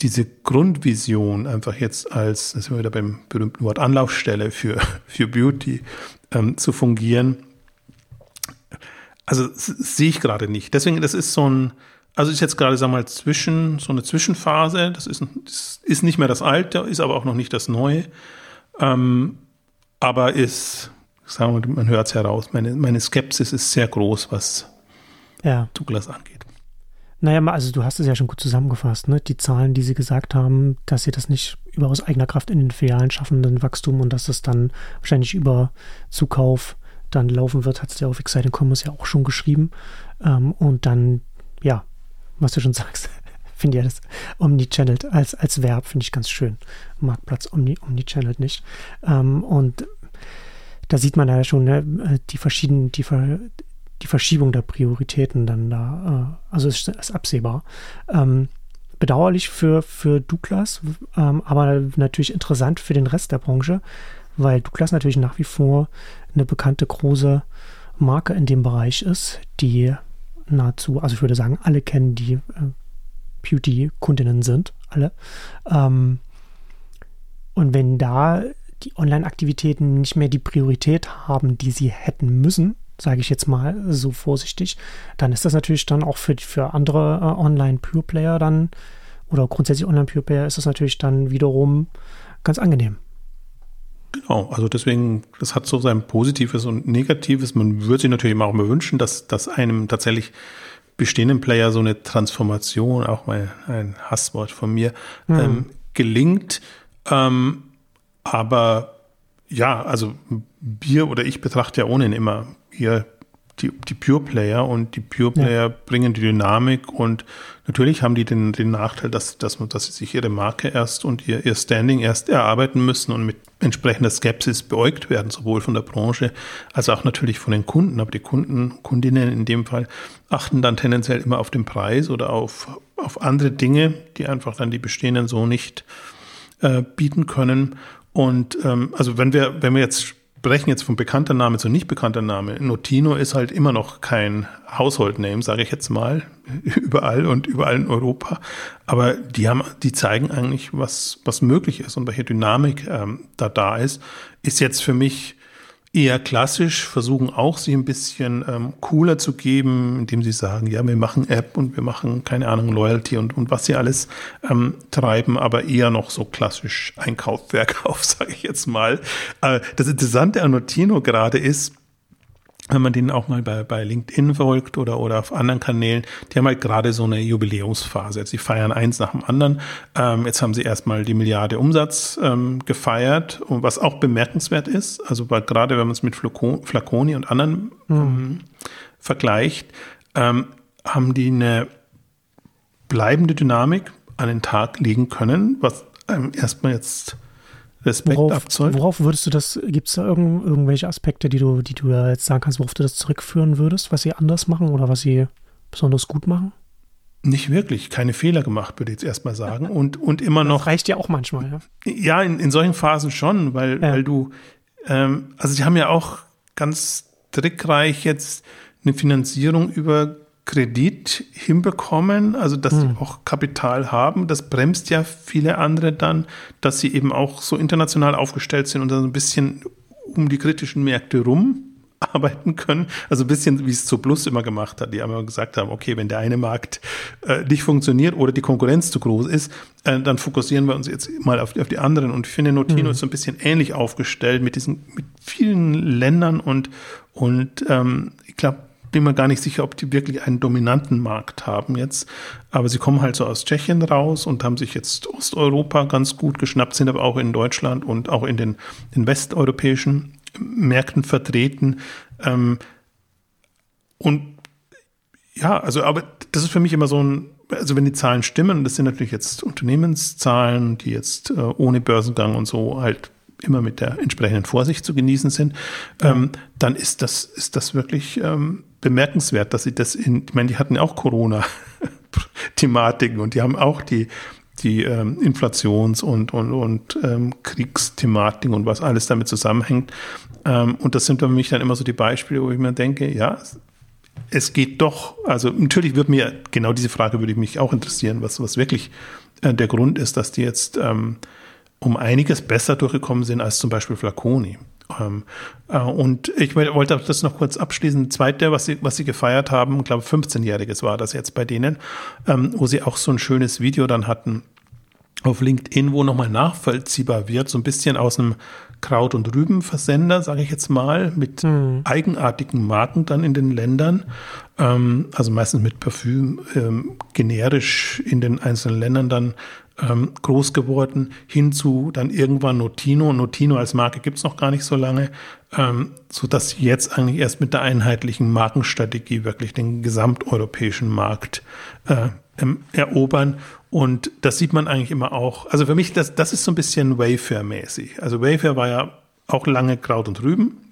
diese Grundvision einfach jetzt als, das sind wir wieder beim berühmten Wort Anlaufstelle für, für Beauty, ähm, zu fungieren. Also sehe ich gerade nicht. Deswegen, das ist so ein, also ist jetzt gerade, sagen wir mal, zwischen, so eine Zwischenphase. Das ist, das ist nicht mehr das Alte, ist aber auch noch nicht das Neue. Ähm, aber ist, sagen wir, man hört es heraus, meine, meine Skepsis ist sehr groß, was ja. Douglas angeht. Naja, also du hast es ja schon gut zusammengefasst, ne? Die Zahlen, die sie gesagt haben, dass sie das nicht über aus eigener Kraft in den Filialen schaffen, den Wachstum und dass es dann wahrscheinlich über Zukauf dann laufen wird, hat es ja auf Exciting Commerce ja auch schon geschrieben. Ähm, und dann, ja, was du schon [LAUGHS] sagst, finde ich ja das Omnichanneled als, als Verb, finde ich ganz schön. Marktplatz Omni, Omnichanneled nicht. Ähm, und da sieht man ja schon ne, die verschiedenen, die, die Verschiebung der Prioritäten dann da, äh, also ist, ist absehbar. Ähm, bedauerlich für, für Douglas, ähm, aber natürlich interessant für den Rest der Branche, weil Douglas natürlich nach wie vor eine bekannte große Marke in dem Bereich ist, die nahezu, also ich würde sagen, alle kennen, die äh, Beauty-Kundinnen sind, alle. Ähm, und wenn da die Online-Aktivitäten nicht mehr die Priorität haben, die sie hätten müssen, sage ich jetzt mal so vorsichtig, dann ist das natürlich dann auch für, für andere äh, Online-Pure-Player dann oder grundsätzlich Online-Pure-Player ist das natürlich dann wiederum ganz angenehm. Genau, also deswegen, das hat so sein Positives und Negatives. Man würde sich natürlich auch mal wünschen, dass, dass einem tatsächlich bestehenden Player so eine Transformation, auch mal ein Hasswort von mir, mhm. ähm, gelingt. Ähm, aber ja, also wir oder ich betrachte ja ohnehin immer eher die, die Pure Player und die Pure Player ja. bringen die Dynamik und natürlich haben die den, den Nachteil, dass, dass, dass sie sich ihre Marke erst und ihr, ihr Standing erst erarbeiten müssen und mit entsprechender Skepsis beäugt werden, sowohl von der Branche als auch natürlich von den Kunden. Aber die Kunden, Kundinnen in dem Fall achten dann tendenziell immer auf den Preis oder auf, auf andere Dinge, die einfach dann die bestehenden so nicht äh, bieten können. Und ähm, also wenn wir, wenn wir jetzt sprechen jetzt von bekannter Name zu nicht bekannter Name. Notino ist halt immer noch kein Household Name, sage ich jetzt mal, [LAUGHS] überall und überall in Europa. Aber die haben, die zeigen eigentlich, was, was möglich ist und welche Dynamik ähm, da da ist. Ist jetzt für mich eher klassisch, versuchen auch sie ein bisschen ähm, cooler zu geben, indem sie sagen, ja, wir machen App und wir machen, keine Ahnung, Loyalty und, und was sie alles ähm, treiben, aber eher noch so klassisch Einkauf, Verkauf, [LAUGHS] sage ich jetzt mal. Äh, das Interessante an Notino gerade ist, wenn man den auch mal bei, bei LinkedIn folgt oder, oder auf anderen Kanälen, die haben halt gerade so eine Jubiläumsphase. Sie feiern eins nach dem anderen. Ähm, jetzt haben sie erstmal die Milliarde Umsatz ähm, gefeiert, und was auch bemerkenswert ist. Also weil gerade wenn man es mit Flaconi und anderen mhm. vergleicht, ähm, haben die eine bleibende Dynamik an den Tag legen können, was einem erstmal jetzt Respekt worauf, abzollt. Worauf würdest du das, gibt es da irgend, irgendwelche Aspekte, die du, die du da jetzt sagen kannst, worauf du das zurückführen würdest, was sie anders machen oder was sie besonders gut machen? Nicht wirklich, keine Fehler gemacht, würde ich jetzt erstmal sagen. [LAUGHS] Und, und immer noch. Das reicht ja auch manchmal, ja. Ja, in, in solchen Phasen schon, weil, ja. weil du, ähm, also sie haben ja auch ganz trickreich jetzt eine Finanzierung über Kredit hinbekommen, also dass hm. sie auch Kapital haben. Das bremst ja viele andere dann, dass sie eben auch so international aufgestellt sind und dann so ein bisschen um die kritischen Märkte rum [LAUGHS] arbeiten können. Also ein bisschen, wie es zu Plus immer gemacht hat, die immer gesagt haben, okay, wenn der eine Markt äh, nicht funktioniert oder die Konkurrenz zu groß ist, äh, dann fokussieren wir uns jetzt mal auf, auf die anderen. Und ich finde, Notino mhm. ist so ein bisschen ähnlich aufgestellt mit diesen, mit vielen Ländern und, und ähm, ich glaube, bin mir gar nicht sicher, ob die wirklich einen dominanten Markt haben jetzt. Aber sie kommen halt so aus Tschechien raus und haben sich jetzt Osteuropa ganz gut geschnappt, sind aber auch in Deutschland und auch in den, den westeuropäischen Märkten vertreten. Ähm, und ja, also, aber das ist für mich immer so ein, also wenn die Zahlen stimmen, und das sind natürlich jetzt Unternehmenszahlen, die jetzt äh, ohne Börsengang und so halt immer mit der entsprechenden Vorsicht zu genießen sind, ja. ähm, dann ist das, ist das wirklich ähm, bemerkenswert, dass sie das in, ich meine, die hatten ja auch Corona-Thematiken [LAUGHS] und die haben auch die, die ähm, Inflations- und, und, und ähm, Kriegsthematiken und was alles damit zusammenhängt. Ähm, und das sind für mich dann immer so die Beispiele, wo ich mir denke, ja, es geht doch, also natürlich würde mir, genau diese Frage würde mich auch interessieren, was, was wirklich äh, der Grund ist, dass die jetzt ähm, um einiges besser durchgekommen sind als zum Beispiel Flaconi. Ähm, äh, und ich wollte das noch kurz abschließen. Zweite, was sie, was sie gefeiert haben, ich glaube 15-Jähriges war das jetzt bei denen, ähm, wo sie auch so ein schönes Video dann hatten auf LinkedIn, wo nochmal nachvollziehbar wird, so ein bisschen aus einem Kraut- und Rübenversender, sage ich jetzt mal, mit mhm. eigenartigen Marken dann in den Ländern, ähm, also meistens mit Parfüm, ähm, generisch in den einzelnen Ländern dann ähm, groß geworden, hinzu dann irgendwann Notino. Notino als Marke gibt's noch gar nicht so lange, ähm, so dass sie jetzt eigentlich erst mit der einheitlichen Markenstrategie wirklich den gesamteuropäischen Markt äh, erobern. Und das sieht man eigentlich immer auch. Also für mich, das, das ist so ein bisschen Wayfair-mäßig. Also Wayfair war ja auch lange Kraut und Rüben.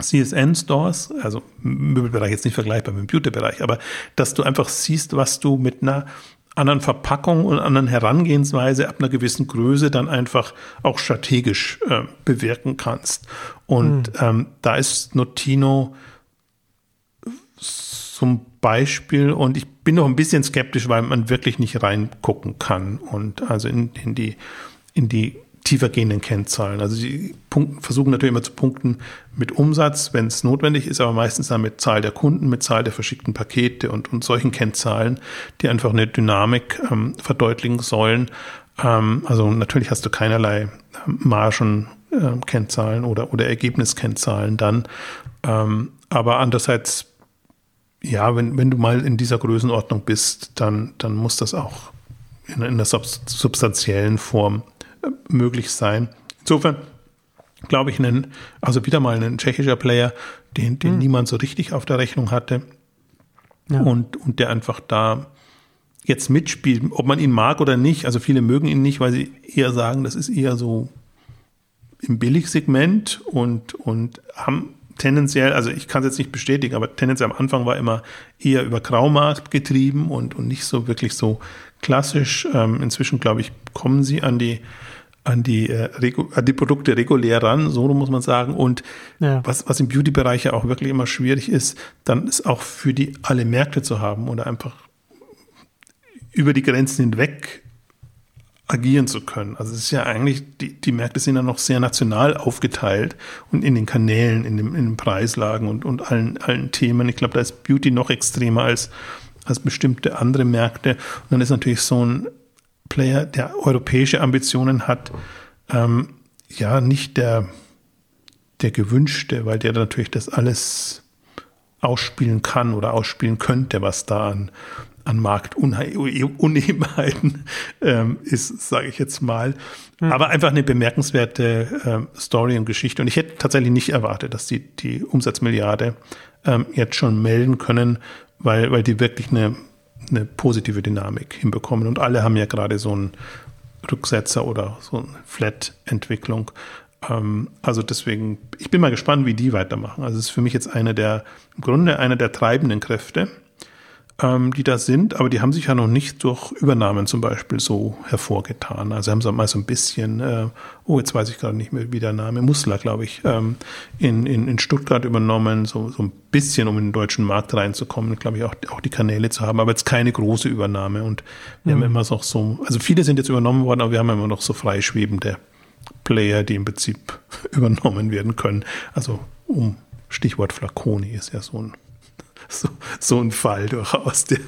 CSN-Stores, also Möbelbereich jetzt nicht vergleichbar mit dem Beauty-Bereich, aber dass du einfach siehst, was du mit einer anderen Verpackung und anderen Herangehensweise ab einer gewissen Größe dann einfach auch strategisch äh, bewirken kannst. Und mhm. ähm, da ist Notino zum Beispiel, und ich bin noch ein bisschen skeptisch, weil man wirklich nicht reingucken kann und also in, in die in die tiefer gehenden Kennzahlen. Also sie punkten, versuchen natürlich immer zu punkten mit Umsatz, wenn es notwendig ist, aber meistens dann mit Zahl der Kunden, mit Zahl der verschickten Pakete und, und solchen Kennzahlen, die einfach eine Dynamik ähm, verdeutlichen sollen. Ähm, also natürlich hast du keinerlei ähm, Margen, äh, Kennzahlen oder, oder Ergebniskennzahlen dann. Ähm, aber andererseits, ja, wenn, wenn du mal in dieser Größenordnung bist, dann, dann muss das auch in, in der substanziellen Form möglich sein. Insofern glaube ich, einen, also wieder mal ein tschechischer Player, den, den hm. niemand so richtig auf der Rechnung hatte. Ja. Und, und der einfach da jetzt mitspielt, ob man ihn mag oder nicht. Also viele mögen ihn nicht, weil sie eher sagen, das ist eher so im Billigsegment und, und haben tendenziell, also ich kann es jetzt nicht bestätigen, aber tendenziell am Anfang war immer eher über Graumarkt getrieben und, und nicht so wirklich so klassisch. Ähm, inzwischen, glaube ich, kommen sie an die an die, äh, an die Produkte regulär ran, so muss man sagen. Und ja. was, was im Beauty-Bereich ja auch wirklich immer schwierig ist, dann ist auch für die alle Märkte zu haben oder einfach über die Grenzen hinweg agieren zu können. Also es ist ja eigentlich, die, die Märkte sind ja noch sehr national aufgeteilt und in den Kanälen, in, dem, in den Preislagen und, und allen, allen Themen. Ich glaube, da ist Beauty noch extremer als, als bestimmte andere Märkte. Und dann ist natürlich so ein Player, der europäische Ambitionen hat, ähm, ja, nicht der, der gewünschte, weil der natürlich das alles ausspielen kann oder ausspielen könnte, was da an, an Marktunebenheiten [LAUGHS] ähm, ist, sage ich jetzt mal. Mhm. Aber einfach eine bemerkenswerte ähm, Story und Geschichte. Und ich hätte tatsächlich nicht erwartet, dass die die Umsatzmilliarde ähm, jetzt schon melden können, weil, weil die wirklich eine eine positive Dynamik hinbekommen. Und alle haben ja gerade so einen Rücksetzer oder so eine Flat-Entwicklung. Ähm, also deswegen, ich bin mal gespannt, wie die weitermachen. Also es ist für mich jetzt eine der, im Grunde eine der treibenden Kräfte. Ähm, die da sind, aber die haben sich ja noch nicht durch Übernahmen zum Beispiel so hervorgetan. Also haben sie mal so ein bisschen, äh, oh, jetzt weiß ich gerade nicht mehr, wie der Name, Musler, glaube ich, ähm, in, in, in Stuttgart übernommen, so, so ein bisschen, um in den deutschen Markt reinzukommen, glaube ich, auch, auch die Kanäle zu haben, aber jetzt keine große Übernahme. Und wir mhm. haben immer noch so, also viele sind jetzt übernommen worden, aber wir haben immer noch so freischwebende Player, die im Prinzip [LAUGHS] übernommen werden können. Also um Stichwort Flaconi ist ja so ein so, so ein Fall durchaus, die,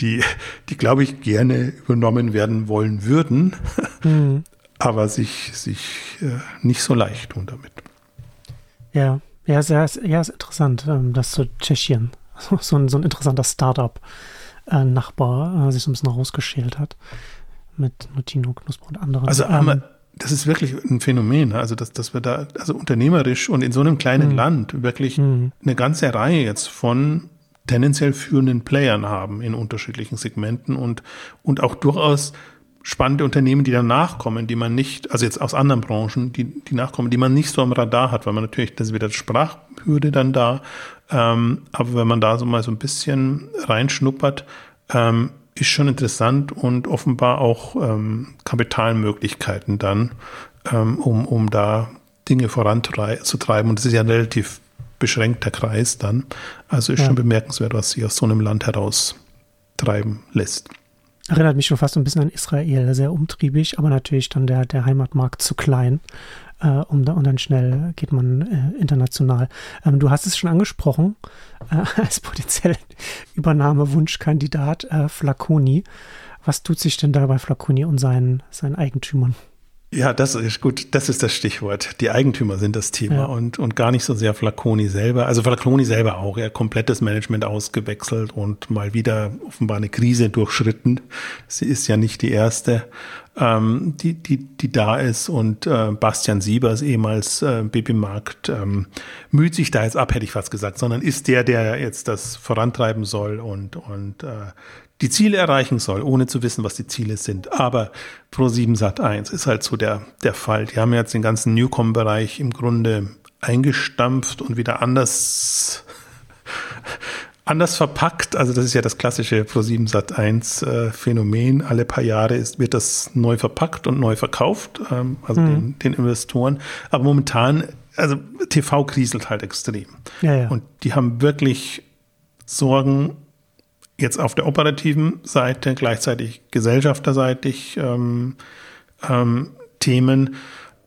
die, die glaube ich, gerne übernommen werden wollen würden, mhm. aber sich, sich äh, nicht so leicht tun damit. Ja, ja, sehr, ja, ist interessant, ähm, das zu Tschechien. [LAUGHS] So ein, so ein interessanter Startup-Nachbar äh, sich so ein bisschen rausgeschält hat mit Notino, Knusper und anderen. Also ähm, das ist wirklich ein Phänomen, also dass, dass wir da, also unternehmerisch und in so einem kleinen mhm. Land wirklich mhm. eine ganze Reihe jetzt von tendenziell führenden Playern haben in unterschiedlichen Segmenten und, und auch durchaus spannende Unternehmen, die danach kommen, die man nicht, also jetzt aus anderen Branchen, die, die nachkommen, die man nicht so am Radar hat, weil man natürlich, das ist wieder Sprachhürde dann da, ähm, aber wenn man da so mal so ein bisschen reinschnuppert, ähm, ist schon interessant und offenbar auch ähm, Kapitalmöglichkeiten dann, ähm, um, um da Dinge voranzutreiben. Und das ist ja relativ beschränkter Kreis dann. Also ist ja. schon bemerkenswert, was sich aus so einem Land heraus treiben lässt. Erinnert mich schon fast ein bisschen an Israel, sehr umtriebig, aber natürlich dann der, der Heimatmarkt zu klein. Äh, um da, und dann schnell geht man äh, international. Ähm, du hast es schon angesprochen, äh, [LAUGHS] als potenziell Übernahmewunschkandidat äh, Flaconi. Was tut sich denn da bei Flaconi und seinen, seinen Eigentümern? Ja, das ist gut. Das ist das Stichwort. Die Eigentümer sind das Thema ja. und, und gar nicht so sehr Flaconi selber. Also Flaconi selber auch. Er komplettes Management ausgewechselt und mal wieder offenbar eine Krise durchschritten. Sie ist ja nicht die erste, ähm, die, die, die da ist. Und äh, Bastian Siebers, ehemals äh, Babymarkt, ähm, müht sich da jetzt ab, hätte ich fast gesagt, sondern ist der, der jetzt das vorantreiben soll und, und äh, die Ziele erreichen soll, ohne zu wissen, was die Ziele sind. Aber Pro7 Sat 1 ist halt so der, der Fall. Die haben jetzt den ganzen Newcom-Bereich im Grunde eingestampft und wieder anders, [LAUGHS] anders verpackt. Also das ist ja das klassische Pro7 Sat 1 äh, Phänomen. Alle paar Jahre ist, wird das neu verpackt und neu verkauft, ähm, also mhm. den, den Investoren. Aber momentan, also TV kriselt halt extrem. Ja, ja. Und die haben wirklich Sorgen, jetzt auf der operativen Seite, gleichzeitig gesellschafterseitig ähm, ähm, Themen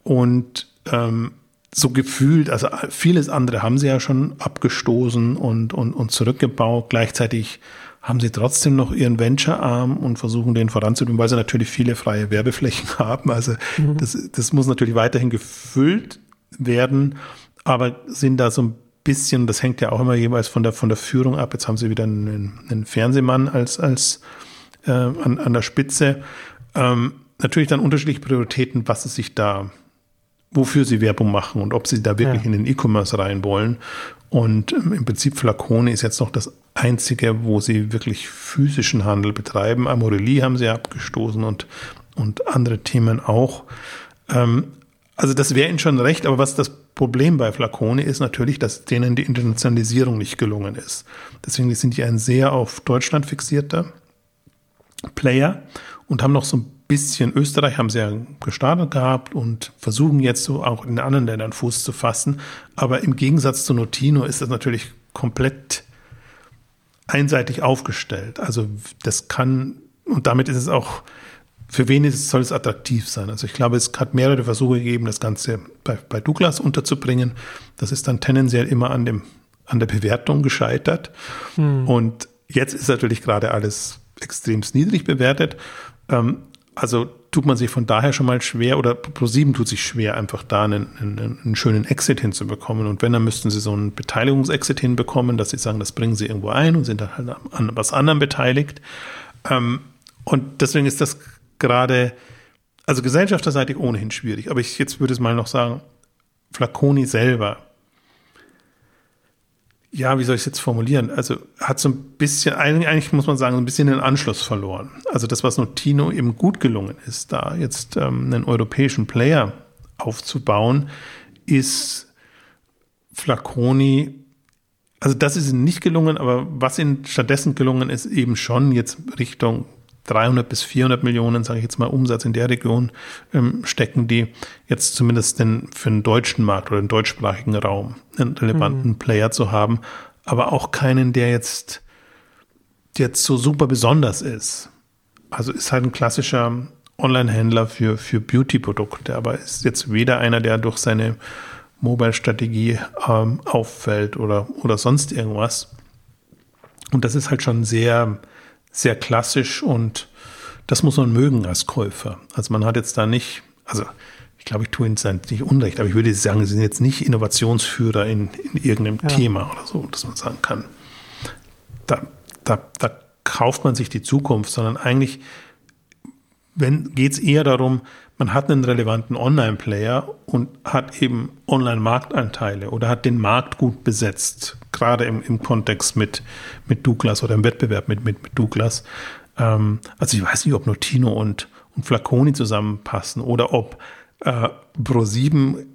und ähm, so gefühlt, also vieles andere haben sie ja schon abgestoßen und, und, und zurückgebaut. Gleichzeitig haben sie trotzdem noch ihren Venture-Arm und versuchen den voranzutun, weil sie natürlich viele freie Werbeflächen [LAUGHS] haben. Also mhm. das, das muss natürlich weiterhin gefüllt werden, aber sind da so ein bisschen, das hängt ja auch immer jeweils von der, von der Führung ab. Jetzt haben sie wieder einen, einen Fernsehmann als, als äh, an, an der Spitze. Ähm, natürlich dann unterschiedliche Prioritäten, was sie sich da, wofür sie Werbung machen und ob sie da wirklich ja. in den E-Commerce rein wollen. Und ähm, im Prinzip Flacone ist jetzt noch das einzige, wo sie wirklich physischen Handel betreiben. Amorelie haben sie abgestoßen und, und andere Themen auch. Ähm, also das wäre ihnen schon recht, aber was das Problem bei Flacone ist natürlich, dass denen die Internationalisierung nicht gelungen ist. Deswegen sind die ein sehr auf Deutschland fixierter Player und haben noch so ein bisschen Österreich haben sie ja gestartet gehabt und versuchen jetzt so auch in anderen Ländern Fuß zu fassen. Aber im Gegensatz zu Notino ist das natürlich komplett einseitig aufgestellt. Also das kann, und damit ist es auch für wen ist, soll es attraktiv sein? Also ich glaube, es hat mehrere Versuche gegeben, das Ganze bei, bei Douglas unterzubringen. Das ist dann tendenziell immer an, dem, an der Bewertung gescheitert. Hm. Und jetzt ist natürlich gerade alles extremst niedrig bewertet. Ähm, also tut man sich von daher schon mal schwer oder ProSieben tut sich schwer, einfach da einen, einen, einen, schönen Exit hinzubekommen. Und wenn, dann müssten sie so einen Beteiligungsexit hinbekommen, dass sie sagen, das bringen sie irgendwo ein und sind dann halt an was anderem beteiligt. Ähm, und deswegen ist das gerade, also gesellschafterseitig ohnehin schwierig, aber ich jetzt würde es mal noch sagen, Flaconi selber, ja, wie soll ich es jetzt formulieren? Also hat so ein bisschen, eigentlich muss man sagen, so ein bisschen den Anschluss verloren. Also das, was Notino eben gut gelungen ist, da jetzt ähm, einen europäischen Player aufzubauen, ist Flaconi also das ist ihnen nicht gelungen, aber was ihnen stattdessen gelungen ist, eben schon jetzt Richtung 300 bis 400 Millionen, sage ich jetzt mal, Umsatz in der Region ähm, stecken, die jetzt zumindest den, für den deutschen Markt oder den deutschsprachigen Raum einen relevanten mhm. Player zu haben, aber auch keinen, der jetzt, jetzt so super besonders ist. Also ist halt ein klassischer Online-Händler für, für Beauty-Produkte, aber ist jetzt weder einer, der durch seine Mobile-Strategie ähm, auffällt oder, oder sonst irgendwas. Und das ist halt schon sehr, sehr klassisch und das muss man mögen als Käufer. Also man hat jetzt da nicht, also ich glaube, ich tue Ihnen nicht unrecht, aber ich würde sagen, Sie sind jetzt nicht Innovationsführer in, in irgendeinem ja. Thema oder so, dass man sagen kann, da, da, da kauft man sich die Zukunft, sondern eigentlich geht es eher darum, man hat einen relevanten Online-Player und hat eben Online-Marktanteile oder hat den Markt gut besetzt, gerade im, im Kontext mit, mit Douglas oder im Wettbewerb mit, mit, mit Douglas. Ähm, also ich weiß nicht, ob Notino und, und Flaconi zusammenpassen oder ob äh, Pro7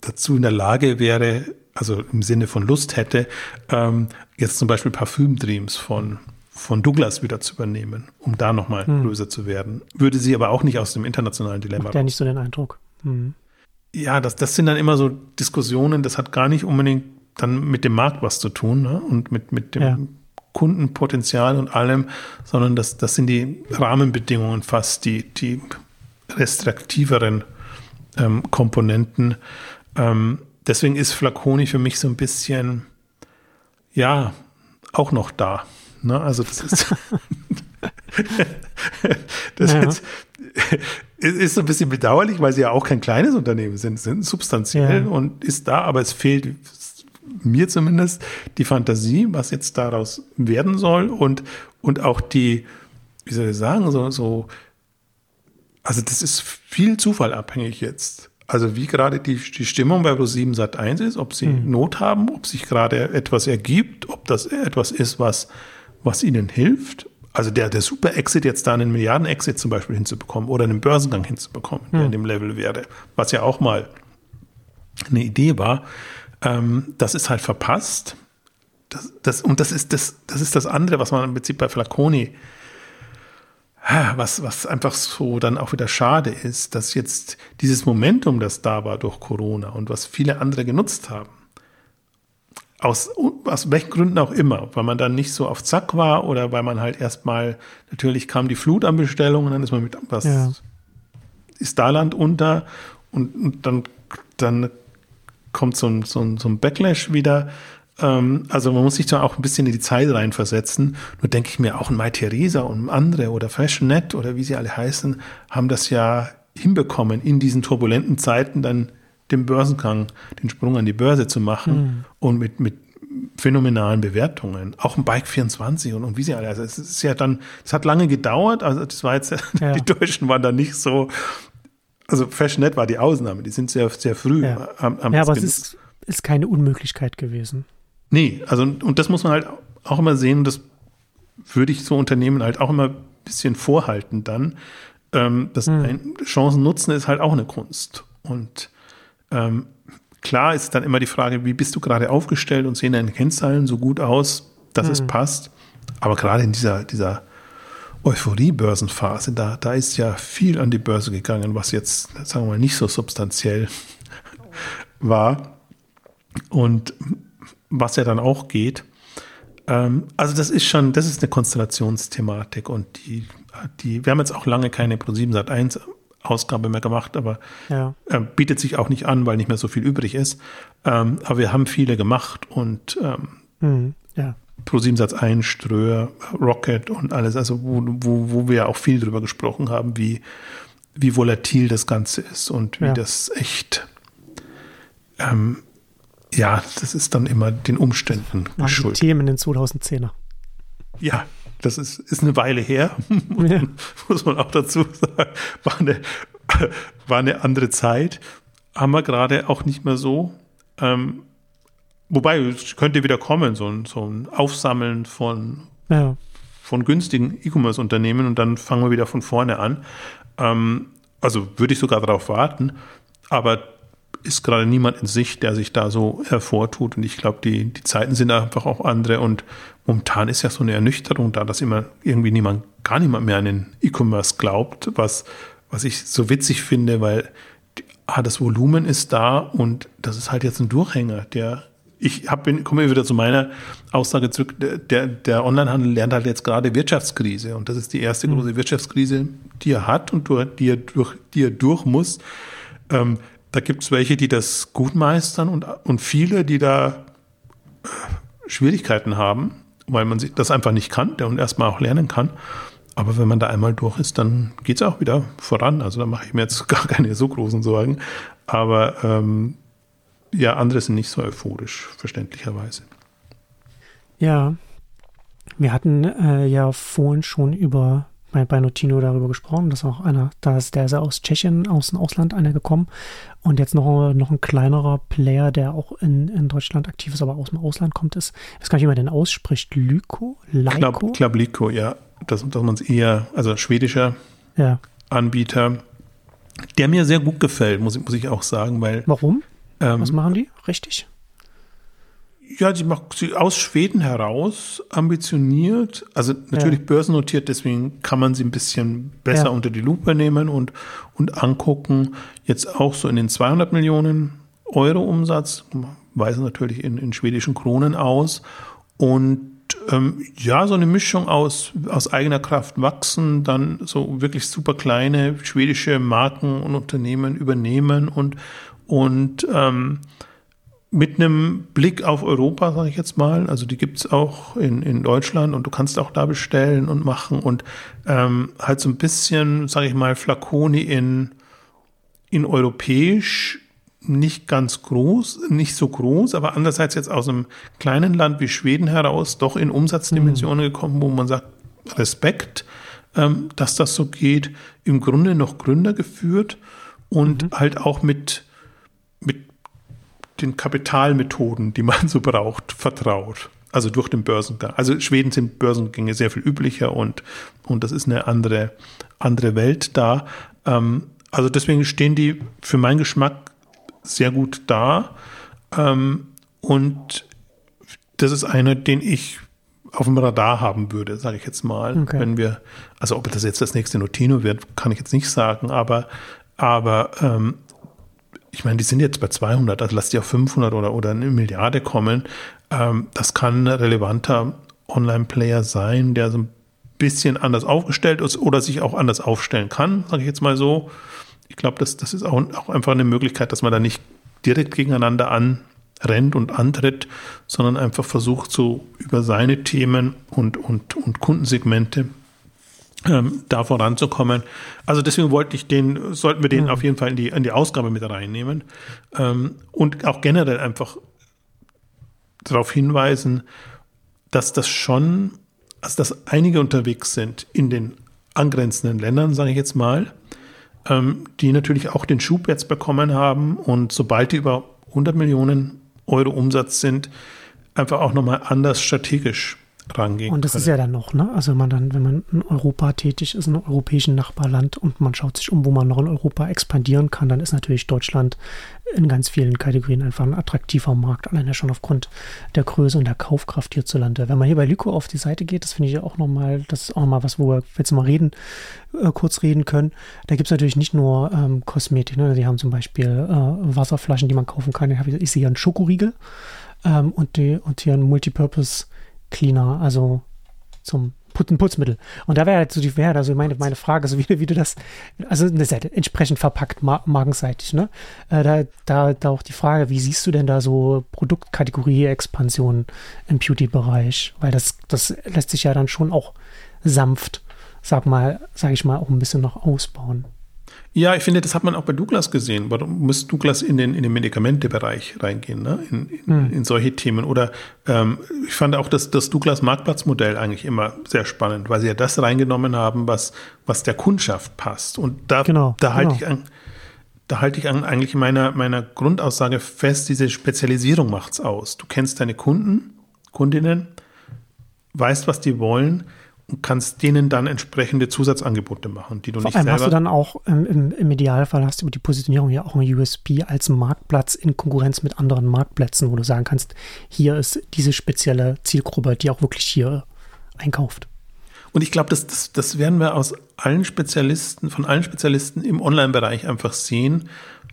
dazu in der Lage wäre, also im Sinne von Lust hätte, ähm, jetzt zum Beispiel Parfüm-Dreams von, von Douglas wieder zu übernehmen, um da nochmal hm. größer zu werden. Würde sie aber auch nicht aus dem internationalen Dilemma. Macht ja nicht so den Eindruck. Hm. Ja, das, das sind dann immer so Diskussionen, das hat gar nicht unbedingt dann mit dem Markt was zu tun ne? und mit, mit dem ja. Kundenpotenzial und allem, sondern das, das sind die Rahmenbedingungen fast, die, die restriktiveren ähm, Komponenten. Ähm, deswegen ist Flaconi für mich so ein bisschen, ja, auch noch da. Ne? Also das ist, [LAUGHS] das ja. ist, ist ein bisschen bedauerlich, weil sie ja auch kein kleines Unternehmen sind, sind substanziell ja. und ist da, aber es fehlt mir zumindest die Fantasie, was jetzt daraus werden soll und, und auch die, wie soll ich sagen, so, so, also das ist viel Zufall abhängig jetzt. Also wie gerade die, die Stimmung bei Pro7 Sat 1 ist, ob sie mhm. Not haben, ob sich gerade etwas ergibt, ob das etwas ist, was was ihnen hilft. Also der, der Super-Exit jetzt da einen Milliarden-Exit zum Beispiel hinzubekommen oder einen Börsengang hinzubekommen, der in hm. dem Level wäre, was ja auch mal eine Idee war, ähm, das ist halt verpasst. Das, das, und das ist das, das ist das andere, was man im Prinzip bei Flaconi, was, was einfach so dann auch wieder schade ist, dass jetzt dieses Momentum, das da war durch Corona und was viele andere genutzt haben, aus, aus welchen Gründen auch immer, weil man dann nicht so auf Zack war oder weil man halt erstmal, natürlich kam die Flut an Bestellungen, dann ist man mit was, ja. ist da Land unter und, und, dann, dann kommt so ein, so ein, so ein Backlash wieder. Ähm, also man muss sich da auch ein bisschen in die Zeit reinversetzen. Nur denke ich mir, auch ein Mai Theresa und andere oder Fashionet oder wie sie alle heißen, haben das ja hinbekommen, in diesen turbulenten Zeiten dann den Börsengang, den Sprung an die Börse zu machen mhm. und mit, mit phänomenalen Bewertungen. Auch ein Bike 24 und, und wie sie alle. Also es ist ja dann, es hat lange gedauert, also das war jetzt, [LAUGHS] ja. die Deutschen waren da nicht so, also Fashionet war die Ausnahme, die sind sehr, sehr früh ja. am, am Ja, aber es ist, ist keine Unmöglichkeit gewesen. Nee, also und das muss man halt auch immer sehen, das würde ich so Unternehmen halt auch immer ein bisschen vorhalten dann. Ähm, das hm. Chancen nutzen ist halt auch eine Kunst. Und ähm, klar ist dann immer die Frage, wie bist du gerade aufgestellt und sehen deine Kennzahlen so gut aus, dass mhm. es passt. Aber gerade in dieser, dieser Euphorie-Börsenphase, da, da ist ja viel an die Börse gegangen, was jetzt, sagen wir mal, nicht so substanziell [LAUGHS] war. Und was ja dann auch geht. Ähm, also das ist schon, das ist eine Konstellationsthematik und die, die, wir haben jetzt auch lange keine Pro7 Sat 1 Ausgabe mehr gemacht, aber ja. äh, bietet sich auch nicht an, weil nicht mehr so viel übrig ist. Ähm, aber wir haben viele gemacht und ähm, mhm, ja. Pro7 Satz 1, Ströer, Rocket und alles, also wo, wo, wo wir auch viel drüber gesprochen haben, wie, wie volatil das Ganze ist und wie ja. das echt, ähm, ja, das ist dann immer den Umständen geschuldet. Themen in den 2010er. Ja, das ist, ist eine Weile her, [LAUGHS] ja. muss man auch dazu sagen. War eine, war eine andere Zeit. Haben wir gerade auch nicht mehr so. Ähm, wobei, es könnte wieder kommen, so ein, so ein Aufsammeln von, ja. von günstigen E-Commerce-Unternehmen und dann fangen wir wieder von vorne an. Ähm, also würde ich sogar darauf warten. Aber ist gerade niemand in Sicht, der sich da so hervortut. Und ich glaube, die, die Zeiten sind einfach auch andere. Und momentan ist ja so eine Ernüchterung da, dass immer irgendwie niemand, gar niemand mehr an den E-Commerce glaubt, was, was ich so witzig finde, weil ah, das Volumen ist da und das ist halt jetzt ein Durchhänger, der ich hab, bin, komme wieder zu meiner Aussage zurück, der, der Onlinehandel lernt halt jetzt gerade Wirtschaftskrise und das ist die erste mhm. große Wirtschaftskrise, die er hat und die er durch, die er durch muss. Ähm, da gibt es welche, die das gut meistern und, und viele, die da äh, Schwierigkeiten haben, weil man das einfach nicht kannte und erstmal auch lernen kann. Aber wenn man da einmal durch ist, dann geht es auch wieder voran. Also da mache ich mir jetzt [LAUGHS] gar keine so großen Sorgen. Aber ähm, ja, andere sind nicht so euphorisch, verständlicherweise. Ja, wir hatten äh, ja vorhin schon über bei, bei Notino darüber gesprochen, dass auch einer, da ist der ist aus Tschechien, aus dem Ausland einer gekommen und jetzt noch, noch ein kleinerer Player, der auch in, in Deutschland aktiv ist, aber aus dem Ausland kommt, ist, ich weiß gar nicht, wie man den ausspricht, Lyko? Lyko? Klab, Lyko, ja. Dass, dass man es eher, also schwedischer ja. Anbieter, der mir sehr gut gefällt, muss, muss ich auch sagen, weil. Warum? Ähm, Was machen die? Richtig? Ja, die macht sie aus Schweden heraus, ambitioniert, also natürlich ja. börsennotiert, deswegen kann man sie ein bisschen besser ja. unter die Lupe nehmen und, und angucken. Jetzt auch so in den 200 Millionen Euro Umsatz, weisen natürlich in, in schwedischen Kronen aus. Und ähm, ja, so eine Mischung aus, aus eigener Kraft wachsen, dann so wirklich super kleine schwedische Marken und Unternehmen übernehmen und, und ähm, mit einem Blick auf Europa, sage ich jetzt mal. Also die gibt es auch in, in Deutschland und du kannst auch da bestellen und machen und ähm, halt so ein bisschen, sage ich mal, Flaconi in, in europäisch nicht ganz groß, nicht so groß, aber andererseits jetzt aus einem kleinen Land wie Schweden heraus doch in Umsatzdimensionen mhm. gekommen, wo man sagt, Respekt, ähm, dass das so geht, im Grunde noch Gründer geführt und mhm. halt auch mit den Kapitalmethoden, die man so braucht, vertraut. Also durch den Börsengang. Also Schweden sind Börsengänge sehr viel üblicher und, und das ist eine andere, andere Welt da. Ähm, also deswegen stehen die für meinen Geschmack sehr gut da. Ähm, und das ist einer, den ich auf dem Radar haben würde, sage ich jetzt mal. Okay. Wenn wir, also ob das jetzt das nächste Notino wird, kann ich jetzt nicht sagen, aber, aber ähm, ich meine, die sind jetzt bei 200, also lass die auf 500 oder, oder eine Milliarde kommen. Ähm, das kann ein relevanter Online-Player sein, der so ein bisschen anders aufgestellt ist oder sich auch anders aufstellen kann, sage ich jetzt mal so. Ich glaube, das, das ist auch, auch einfach eine Möglichkeit, dass man da nicht direkt gegeneinander anrennt und antritt, sondern einfach versucht, so über seine Themen und, und, und Kundensegmente ähm, da voranzukommen. Also deswegen wollte ich den, sollten wir den mhm. auf jeden Fall in die, in die Ausgabe mit reinnehmen ähm, und auch generell einfach darauf hinweisen, dass das schon, also dass einige unterwegs sind in den angrenzenden Ländern, sage ich jetzt mal, ähm, die natürlich auch den Schub jetzt bekommen haben und sobald die über 100 Millionen Euro Umsatz sind, einfach auch nochmal anders strategisch rangehen Und das können. ist ja dann noch, ne? Also wenn man dann, wenn man in Europa tätig ist, in einem europäischen Nachbarland und man schaut sich um, wo man noch in Europa expandieren kann, dann ist natürlich Deutschland in ganz vielen Kategorien einfach ein attraktiver Markt, alleine schon aufgrund der Größe und der Kaufkraft hierzulande. Wenn man hier bei Lyko auf die Seite geht, das finde ich ja auch nochmal, das ist auch nochmal was, wo wir jetzt mal reden, äh, kurz reden können. Da gibt es natürlich nicht nur ähm, Kosmetik, ne? die haben zum Beispiel äh, Wasserflaschen, die man kaufen kann. Ich sehe hier einen Schokoriegel ähm, und, die, und hier ein Multipurpose Cleaner, also zum Put Putzmittel. Und da wäre halt so die wäre also meine, meine Frage, so wie, wie du das, also eine Seite entsprechend verpackt, mar markenseitig, ne? Äh, da, da, da auch die Frage, wie siehst du denn da so Produktkategorie-Expansion im Beauty-Bereich? Weil das, das lässt sich ja dann schon auch sanft, sag mal, sag ich mal, auch ein bisschen noch ausbauen. Ja, ich finde, das hat man auch bei Douglas gesehen. Warum muss Douglas in den, in den Medikamentebereich reingehen, ne? in, in, hm. in solche Themen? Oder ähm, ich fand auch das, das Douglas Marktplatzmodell eigentlich immer sehr spannend, weil sie ja das reingenommen haben, was, was der Kundschaft passt. Und da, genau, da halte genau. ich an, da halte ich an, eigentlich meiner, meiner Grundaussage fest, diese Spezialisierung macht's aus. Du kennst deine Kunden, Kundinnen, weißt, was die wollen und kannst denen dann entsprechende Zusatzangebote machen, die du Vor nicht allem selber hast du dann auch ähm, im, im Idealfall hast du über die Positionierung ja auch ein USP als Marktplatz in Konkurrenz mit anderen Marktplätzen, wo du sagen kannst, hier ist diese spezielle Zielgruppe, die auch wirklich hier einkauft. Und ich glaube, das, das, das werden wir aus allen Spezialisten, von allen Spezialisten im Online-Bereich einfach sehen,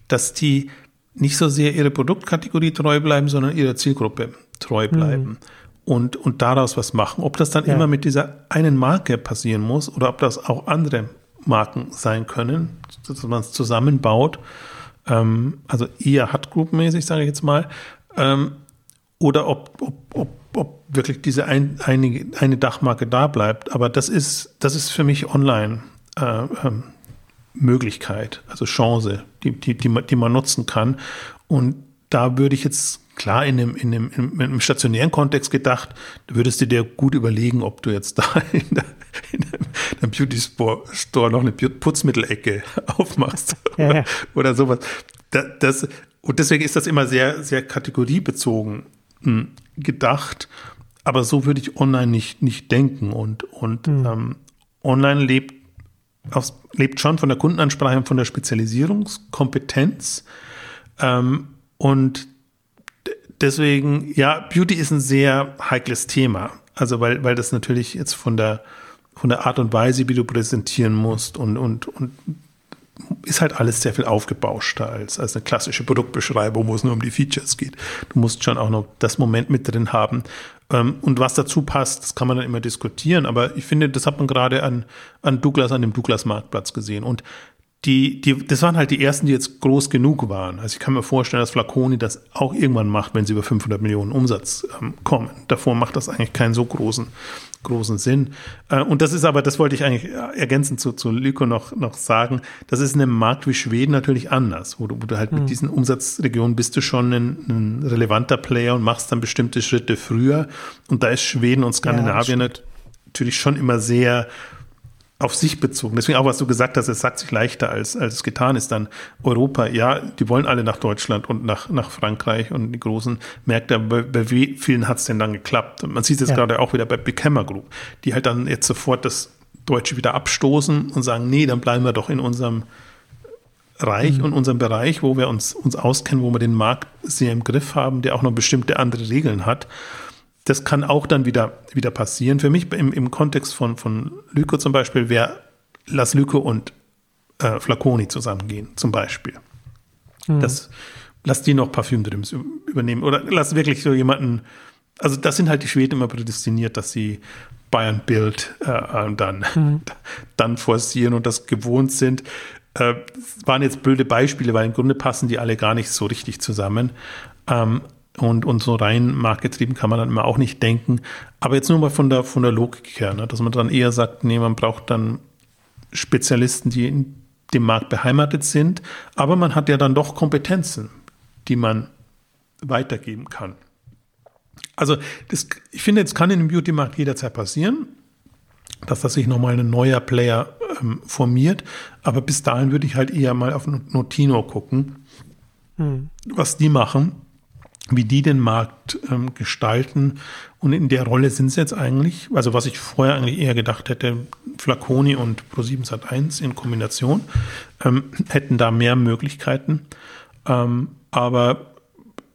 dass die nicht so sehr ihre Produktkategorie treu bleiben, sondern ihrer Zielgruppe treu bleiben. Mhm. Und, und daraus was machen. Ob das dann ja. immer mit dieser einen Marke passieren muss oder ob das auch andere Marken sein können, dass man es zusammenbaut. Ähm, also eher Hut Group mäßig, sage ich jetzt mal. Ähm, oder ob, ob, ob, ob wirklich diese ein, eine, eine Dachmarke da bleibt. Aber das ist, das ist für mich online äh, ähm, Möglichkeit, also Chance, die, die, die, man, die man nutzen kann. Und da würde ich jetzt klar in einem, in einem, in einem stationären Kontext gedacht, würdest du dir gut überlegen, ob du jetzt [LAUGHS] da in, der, in einem Beauty Store noch eine Putzmittelecke [LAUGHS] aufmachst ja, ja. oder sowas. Das, das, und deswegen ist das immer sehr, sehr kategoriebezogen hm, gedacht. Aber so würde ich online nicht, nicht denken. Und, und mhm. ähm, online lebt, aus, lebt schon von der Kundenansprache und von der Spezialisierungskompetenz. Ähm, und deswegen, ja, Beauty ist ein sehr heikles Thema. Also, weil, weil das natürlich jetzt von der, von der Art und Weise, wie du präsentieren musst und, und, und ist halt alles sehr viel aufgebauschter als, als eine klassische Produktbeschreibung, wo es nur um die Features geht. Du musst schon auch noch das Moment mit drin haben. Ähm, und was dazu passt, das kann man dann immer diskutieren. Aber ich finde, das hat man gerade an, an Douglas, an dem Douglas-Marktplatz gesehen. Und die, die, das waren halt die ersten, die jetzt groß genug waren. Also ich kann mir vorstellen, dass Flaconi das auch irgendwann macht, wenn sie über 500 Millionen Umsatz ähm, kommen. Davor macht das eigentlich keinen so großen, großen Sinn. Äh, und das ist aber, das wollte ich eigentlich ergänzend zu, zu Lyko noch, noch sagen, das ist in einem Markt wie Schweden natürlich anders, wo du, wo du halt mhm. mit diesen Umsatzregionen bist du schon ein, ein, relevanter Player und machst dann bestimmte Schritte früher. Und da ist Schweden und Skandinavien ja, natürlich schon immer sehr auf sich bezogen. Deswegen auch, was du gesagt hast, es sagt sich leichter, als, als es getan ist. Dann Europa, ja, die wollen alle nach Deutschland und nach, nach Frankreich und die großen Märkte. Bei, bei wie vielen hat es denn dann geklappt? Und man sieht es ja. gerade auch wieder bei Beckham Group, die halt dann jetzt sofort das Deutsche wieder abstoßen und sagen, nee, dann bleiben wir doch in unserem Reich mhm. und unserem Bereich, wo wir uns, uns auskennen, wo wir den Markt sehr im Griff haben, der auch noch bestimmte andere Regeln hat das kann auch dann wieder, wieder passieren. Für mich im, im Kontext von, von Lyko zum Beispiel wäre Lass Lyko und äh, Flaconi zusammengehen, zum Beispiel. Mhm. Das, lass die noch Parfümdrims übernehmen. Oder lass wirklich so jemanden, also das sind halt die Schweden immer prädestiniert, dass sie Bayern Bild äh, dann, mhm. [LAUGHS] dann forcieren und das gewohnt sind. Äh, waren jetzt blöde Beispiele, weil im Grunde passen die alle gar nicht so richtig zusammen. Ähm, und, und so rein marktgetrieben kann man dann immer auch nicht denken. Aber jetzt nur mal von der, von der Logik her, ne? dass man dann eher sagt, nee, man braucht dann Spezialisten, die in dem Markt beheimatet sind. Aber man hat ja dann doch Kompetenzen, die man weitergeben kann. Also das, ich finde, es kann in dem Beauty-Markt jederzeit passieren, dass da sich nochmal ein neuer Player ähm, formiert. Aber bis dahin würde ich halt eher mal auf Notino gucken, hm. was die machen wie die den Markt ähm, gestalten. Und in der Rolle sind sie jetzt eigentlich, also was ich vorher eigentlich eher gedacht hätte, Flaconi und Pro7 Sat1 in Kombination ähm, [CLEARS THROAT] hätten da mehr Möglichkeiten. Ähm, aber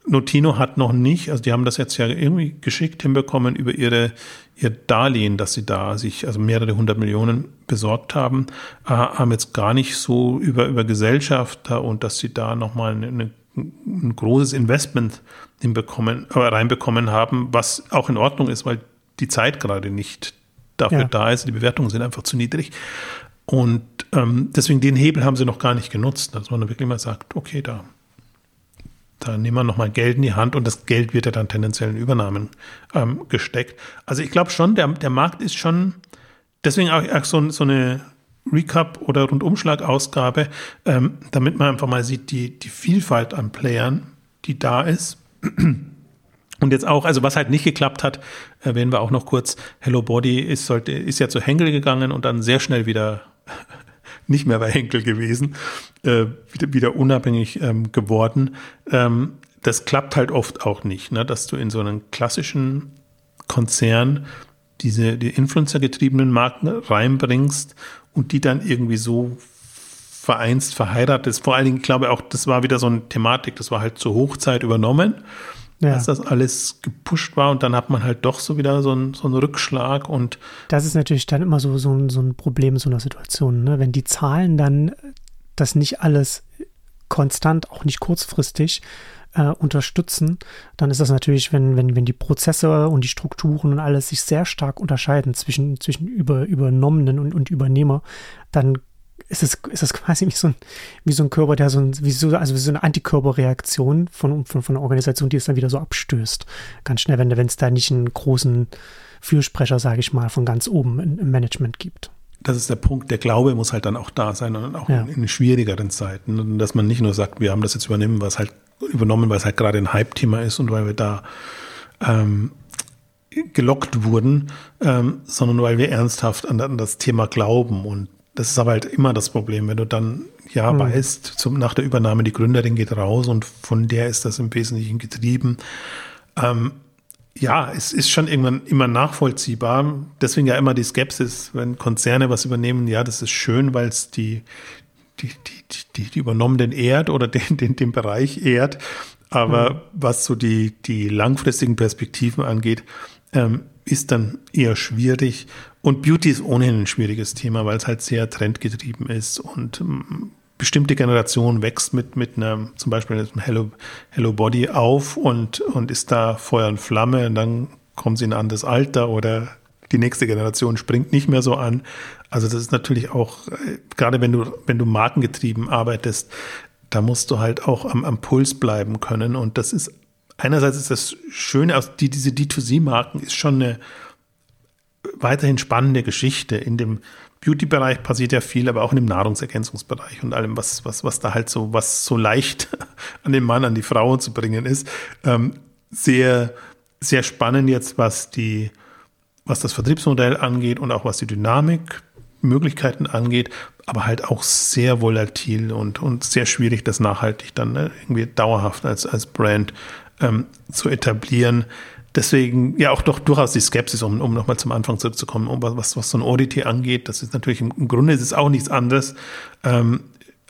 Notino hat noch nicht, also die haben das jetzt ja irgendwie geschickt hinbekommen über ihre, ihr Darlehen, dass sie da sich also mehrere hundert Millionen besorgt haben, äh, haben jetzt gar nicht so über, über Gesellschafter und dass sie da nochmal eine, eine ein großes Investment hinbekommen, äh, reinbekommen haben, was auch in Ordnung ist, weil die Zeit gerade nicht dafür ja. da ist. Die Bewertungen sind einfach zu niedrig. Und ähm, deswegen den Hebel haben sie noch gar nicht genutzt, dass man wirklich mal sagt, okay, da, da nehmen wir nochmal Geld in die Hand und das Geld wird ja dann tendenziell in Übernahmen ähm, gesteckt. Also ich glaube schon, der, der Markt ist schon, deswegen auch, auch so, so eine Recap oder Rundumschlag-Ausgabe, ähm, damit man einfach mal sieht, die, die Vielfalt an Playern, die da ist. [CLEARS THROAT] Und jetzt auch, also was halt nicht geklappt hat, erwähnen wir auch noch kurz, Hello Body ist, sollte, ist ja zu Henkel gegangen und dann sehr schnell wieder [LAUGHS] nicht mehr bei Henkel gewesen, äh, wieder, wieder unabhängig ähm, geworden. Ähm, das klappt halt oft auch nicht, ne? dass du in so einem klassischen Konzern diese die Influencer-getriebenen Marken reinbringst und die dann irgendwie so vereinst, verheiratet. Vor allen Dingen, ich glaube auch, das war wieder so eine Thematik, das war halt zur Hochzeit übernommen, ja. als das alles gepusht war und dann hat man halt doch so wieder so einen, so einen Rückschlag und Das ist natürlich dann immer so, so, so ein Problem in so einer Situation, ne? wenn die Zahlen dann das nicht alles konstant, auch nicht kurzfristig äh, unterstützen, dann ist das natürlich, wenn, wenn, wenn die Prozesse und die Strukturen und alles sich sehr stark unterscheiden zwischen, zwischen über, Übernommenen und, und Übernehmer, dann ist es, ist es [LAUGHS] quasi wie so, ein, wie so ein Körper, der so, ein, wie so, also wie so eine Antikörperreaktion von, von, von einer Organisation, die es dann wieder so abstößt. Ganz schnell, wenn es da nicht einen großen Fürsprecher, sage ich mal, von ganz oben im Management gibt das ist der Punkt, der Glaube muss halt dann auch da sein und auch ja. in, in, schwierigeren Zeiten. Und dass man nicht nur sagt, wir haben das jetzt übernehmen, was halt übernommen, weil es halt gerade ein Hype-Thema ist und weil wir da ähm, gelockt wurden, ähm, sondern weil wir ernsthaft an, an, das Thema glauben. Und das ist aber halt immer das Problem, wenn du dann ja mhm. weißt, zum, nach der Übernahme, die Gründerin geht raus und von der ist das im Wesentlichen getrieben. Ähm, ja, es ist schon irgendwann immer nachvollziehbar. Deswegen ja immer die Skepsis, wenn Konzerne was übernehmen. Ja, das ist schön, weil es die, die, die, die, die übernommenen ehrt oder den, den, den Bereich ehrt. Aber mhm. was so die, die langfristigen Perspektiven angeht, ähm, ist dann eher schwierig. Und Beauty ist ohnehin ein schwieriges Thema, weil es halt sehr trendgetrieben ist und ähm, bestimmte Generation wächst mit, mit einem, zum Beispiel einem Hello, Hello Body auf und, und ist da Feuer und Flamme und dann kommen sie in ein anderes Alter oder die nächste Generation springt nicht mehr so an. Also das ist natürlich auch, äh, gerade wenn du, wenn du markengetrieben arbeitest, da musst du halt auch am, am Puls bleiben können. Und das ist, einerseits ist das Schöne, aus die, diese D2C-Marken ist schon eine weiterhin spannende Geschichte in dem Beauty-Bereich passiert ja viel, aber auch in dem Nahrungsergänzungsbereich und allem, was, was, was da halt so, was so leicht [LAUGHS] an den Mann, an die Frau zu bringen ist. Ähm, sehr, sehr spannend jetzt, was die, was das Vertriebsmodell angeht und auch was die Dynamik, Möglichkeiten angeht, aber halt auch sehr volatil und, und sehr schwierig, das nachhaltig dann ne, irgendwie dauerhaft als, als Brand ähm, zu etablieren deswegen ja auch doch durchaus die Skepsis, um, um nochmal zum Anfang zurückzukommen, um was, was so ein Audit angeht. Das ist natürlich im, im Grunde ist es auch nichts anderes. Ähm,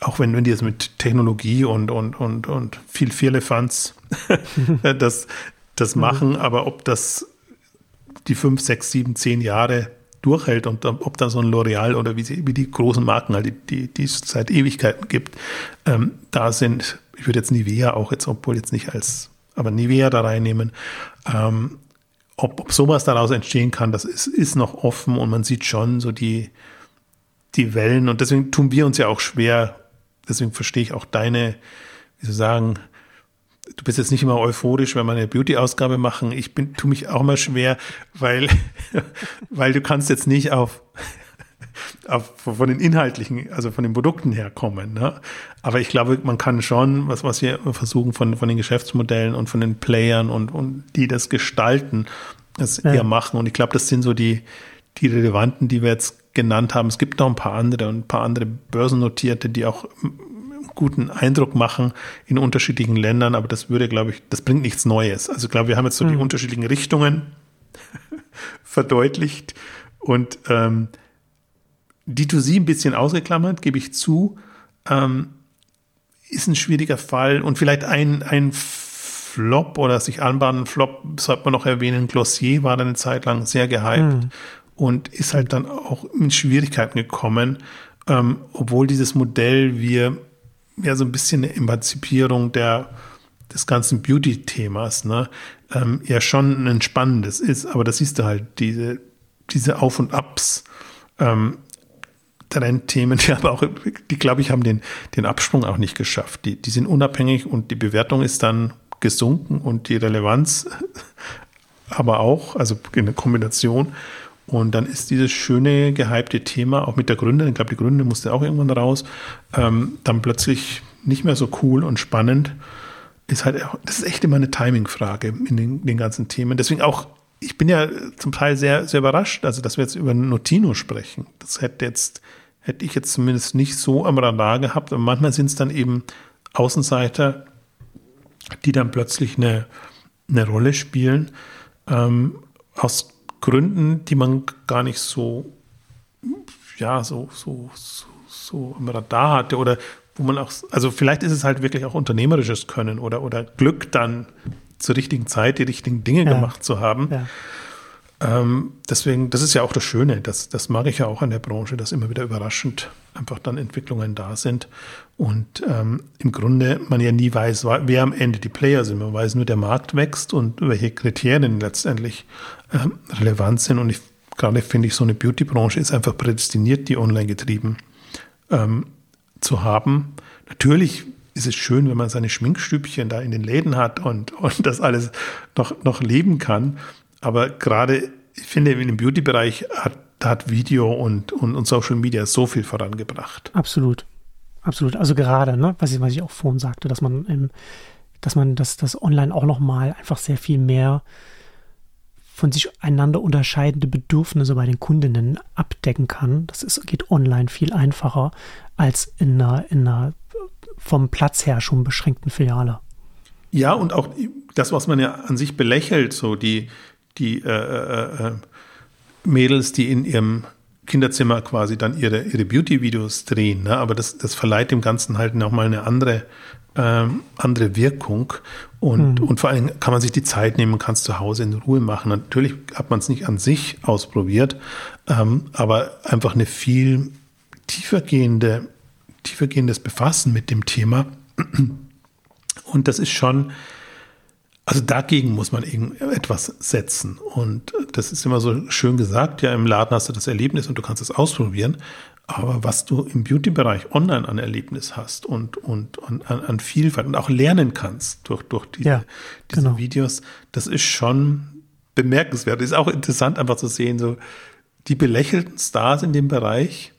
auch wenn, wenn die jetzt mit Technologie und, und, und, und viel Vierlefanz [LAUGHS] das, das mhm. machen, aber ob das die fünf, sechs, sieben, zehn Jahre durchhält und ob da so ein L'Oreal oder wie, sie, wie die großen Marken, halt, die, die, es seit Ewigkeiten gibt, ähm, da sind, ich würde jetzt Nivea auch jetzt, obwohl jetzt nicht als aber Nivea da reinnehmen. Ähm, ob, ob sowas daraus entstehen kann, das ist, ist noch offen und man sieht schon so die, die Wellen und deswegen tun wir uns ja auch schwer, deswegen verstehe ich auch deine, wie soll ich sagen, du bist jetzt nicht immer euphorisch, wenn wir eine Beauty-Ausgabe machen. Ich bin, tu mich auch mal schwer, weil, [LAUGHS] weil du kannst jetzt nicht [LAUGHS] auf von den inhaltlichen, also von den Produkten herkommen. Ne? Aber ich glaube, man kann schon, was, was wir versuchen von, von den Geschäftsmodellen und von den Playern und, und die das gestalten, das ja. eher machen. Und ich glaube, das sind so die, die relevanten, die wir jetzt genannt haben. Es gibt noch ein paar andere und ein paar andere Börsennotierte, die auch guten Eindruck machen in unterschiedlichen Ländern, aber das würde, glaube ich, das bringt nichts Neues. Also ich glaube, wir haben jetzt so mhm. die unterschiedlichen Richtungen [LAUGHS] verdeutlicht und ähm, D2C ein bisschen ausgeklammert, gebe ich zu, ähm, ist ein schwieriger Fall und vielleicht ein, ein Flop oder sich anbahnenden Flop, sollte man noch erwähnen, Glossier war dann eine Zeit lang sehr gehypt mhm. und ist halt dann auch in Schwierigkeiten gekommen, ähm, obwohl dieses Modell wir ja so ein bisschen eine Emanzipierung der, des ganzen Beauty-Themas, ne, ähm, ja schon ein spannendes ist, aber das siehst du halt, diese, diese Auf und Abs, ähm, Trendthemen, die aber auch, die glaube ich, haben den, den Absprung auch nicht geschafft. Die, die sind unabhängig und die Bewertung ist dann gesunken und die Relevanz [LAUGHS] aber auch, also in der Kombination. Und dann ist dieses schöne, gehypte Thema, auch mit der Gründerin, ich glaube, die Gründerin musste auch irgendwann raus, ähm, dann plötzlich nicht mehr so cool und spannend. Ist halt, das ist echt immer eine Timing-Frage in den, den ganzen Themen. Deswegen auch ich bin ja zum Teil sehr, sehr überrascht, also dass wir jetzt über Notino sprechen. Das hätte jetzt hätte ich jetzt zumindest nicht so am Radar gehabt. Und manchmal sind es dann eben Außenseiter, die dann plötzlich eine, eine Rolle spielen, ähm, aus Gründen, die man gar nicht so, ja, so, so, so, so im Radar hatte oder wo man auch, also vielleicht ist es halt wirklich auch unternehmerisches Können oder, oder Glück dann zur richtigen Zeit die richtigen Dinge ja. gemacht zu haben. Ja. Ähm, deswegen, das ist ja auch das Schöne, das, das mag ich ja auch an der Branche, dass immer wieder überraschend einfach dann Entwicklungen da sind und ähm, im Grunde man ja nie weiß, wer am Ende die Player sind. Man weiß nur, der Markt wächst und welche Kriterien letztendlich relevant sind. Und ich gerade finde ich, so eine Beauty-Branche ist einfach prädestiniert, die online getrieben ähm, zu haben. Natürlich ist es schön, wenn man seine Schminkstübchen da in den Läden hat und, und das alles noch, noch leben kann. Aber gerade, ich finde, in dem Beauty-Bereich hat, hat Video und, und, und Social Media so viel vorangebracht. Absolut. Absolut. Also gerade, ne, was ich, was ich auch vorhin sagte, dass man, im, dass man das, das online auch nochmal einfach sehr viel mehr von sich einander unterscheidende Bedürfnisse bei den Kundinnen abdecken kann. Das ist, geht online viel einfacher als in einer, in einer vom Platz her schon beschränkten Filiale. Ja, und auch das, was man ja an sich belächelt, so die, die äh, äh, äh, Mädels, die in ihrem Kinderzimmer quasi dann ihre, ihre Beauty-Videos drehen. Ne? Aber das, das verleiht dem Ganzen halt nochmal eine andere, ähm, andere Wirkung. Und, mhm. und vor allem kann man sich die Zeit nehmen, kann es zu Hause in Ruhe machen. Natürlich hat man es nicht an sich ausprobiert, ähm, aber einfach eine viel tiefergehende, tiefergehendes Befassen mit dem Thema. Und das ist schon, also dagegen muss man etwas setzen. Und das ist immer so schön gesagt, ja, im Laden hast du das Erlebnis und du kannst es ausprobieren. Aber was du im Beauty-Bereich online an Erlebnis hast und, und, und an, an, Vielfalt und auch lernen kannst durch, durch diese, ja, diese genau. Videos, das ist schon bemerkenswert. Ist auch interessant, einfach zu sehen, so die belächelten Stars in dem Bereich,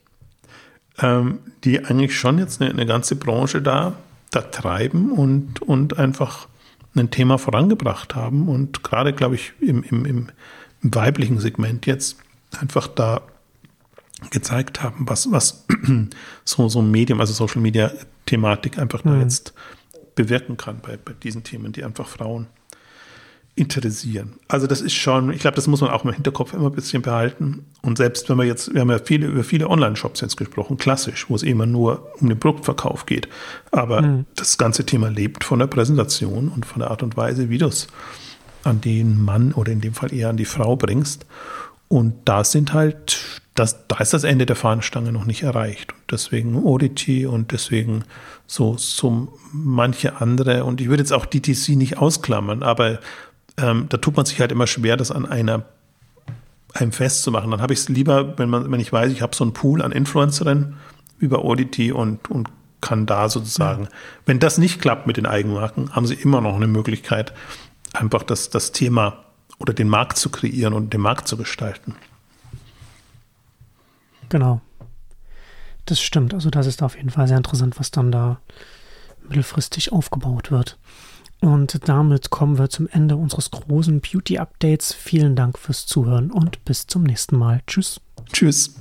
ähm, die eigentlich schon jetzt eine, eine ganze Branche da, da treiben und, und einfach ein Thema vorangebracht haben und gerade, glaube ich, im, im, im, weiblichen Segment jetzt einfach da gezeigt haben, was, was [CLEARS THROAT] so, so ein Medium, also Social Media Thematik einfach mhm. da jetzt bewirken kann bei, bei diesen Themen, die einfach Frauen interessieren. Also das ist schon, ich glaube, das muss man auch im Hinterkopf immer ein bisschen behalten. Und selbst wenn wir jetzt, wir haben ja viele über viele Online-Shops jetzt gesprochen, klassisch, wo es immer nur um den Produktverkauf geht. Aber mhm. das ganze Thema lebt von der Präsentation und von der Art und Weise, wie du es an den Mann oder in dem Fall eher an die Frau bringst. Und da sind halt, das, da ist das Ende der Fahnenstange noch nicht erreicht. Und deswegen Oddity und deswegen so, so manche andere. Und ich würde jetzt auch DTC nicht ausklammern, aber ähm, da tut man sich halt immer schwer, das an einer einem festzumachen. Dann habe ich es lieber, wenn man, wenn ich weiß, ich habe so einen Pool an Influencerinnen über Audity und, und kann da sozusagen, ja. wenn das nicht klappt mit den Eigenmarken, haben sie immer noch eine Möglichkeit, einfach das, das Thema oder den Markt zu kreieren und den Markt zu gestalten. Genau. Das stimmt. Also das ist auf jeden Fall sehr interessant, was dann da mittelfristig aufgebaut wird. Und damit kommen wir zum Ende unseres großen Beauty-Updates. Vielen Dank fürs Zuhören und bis zum nächsten Mal. Tschüss. Tschüss.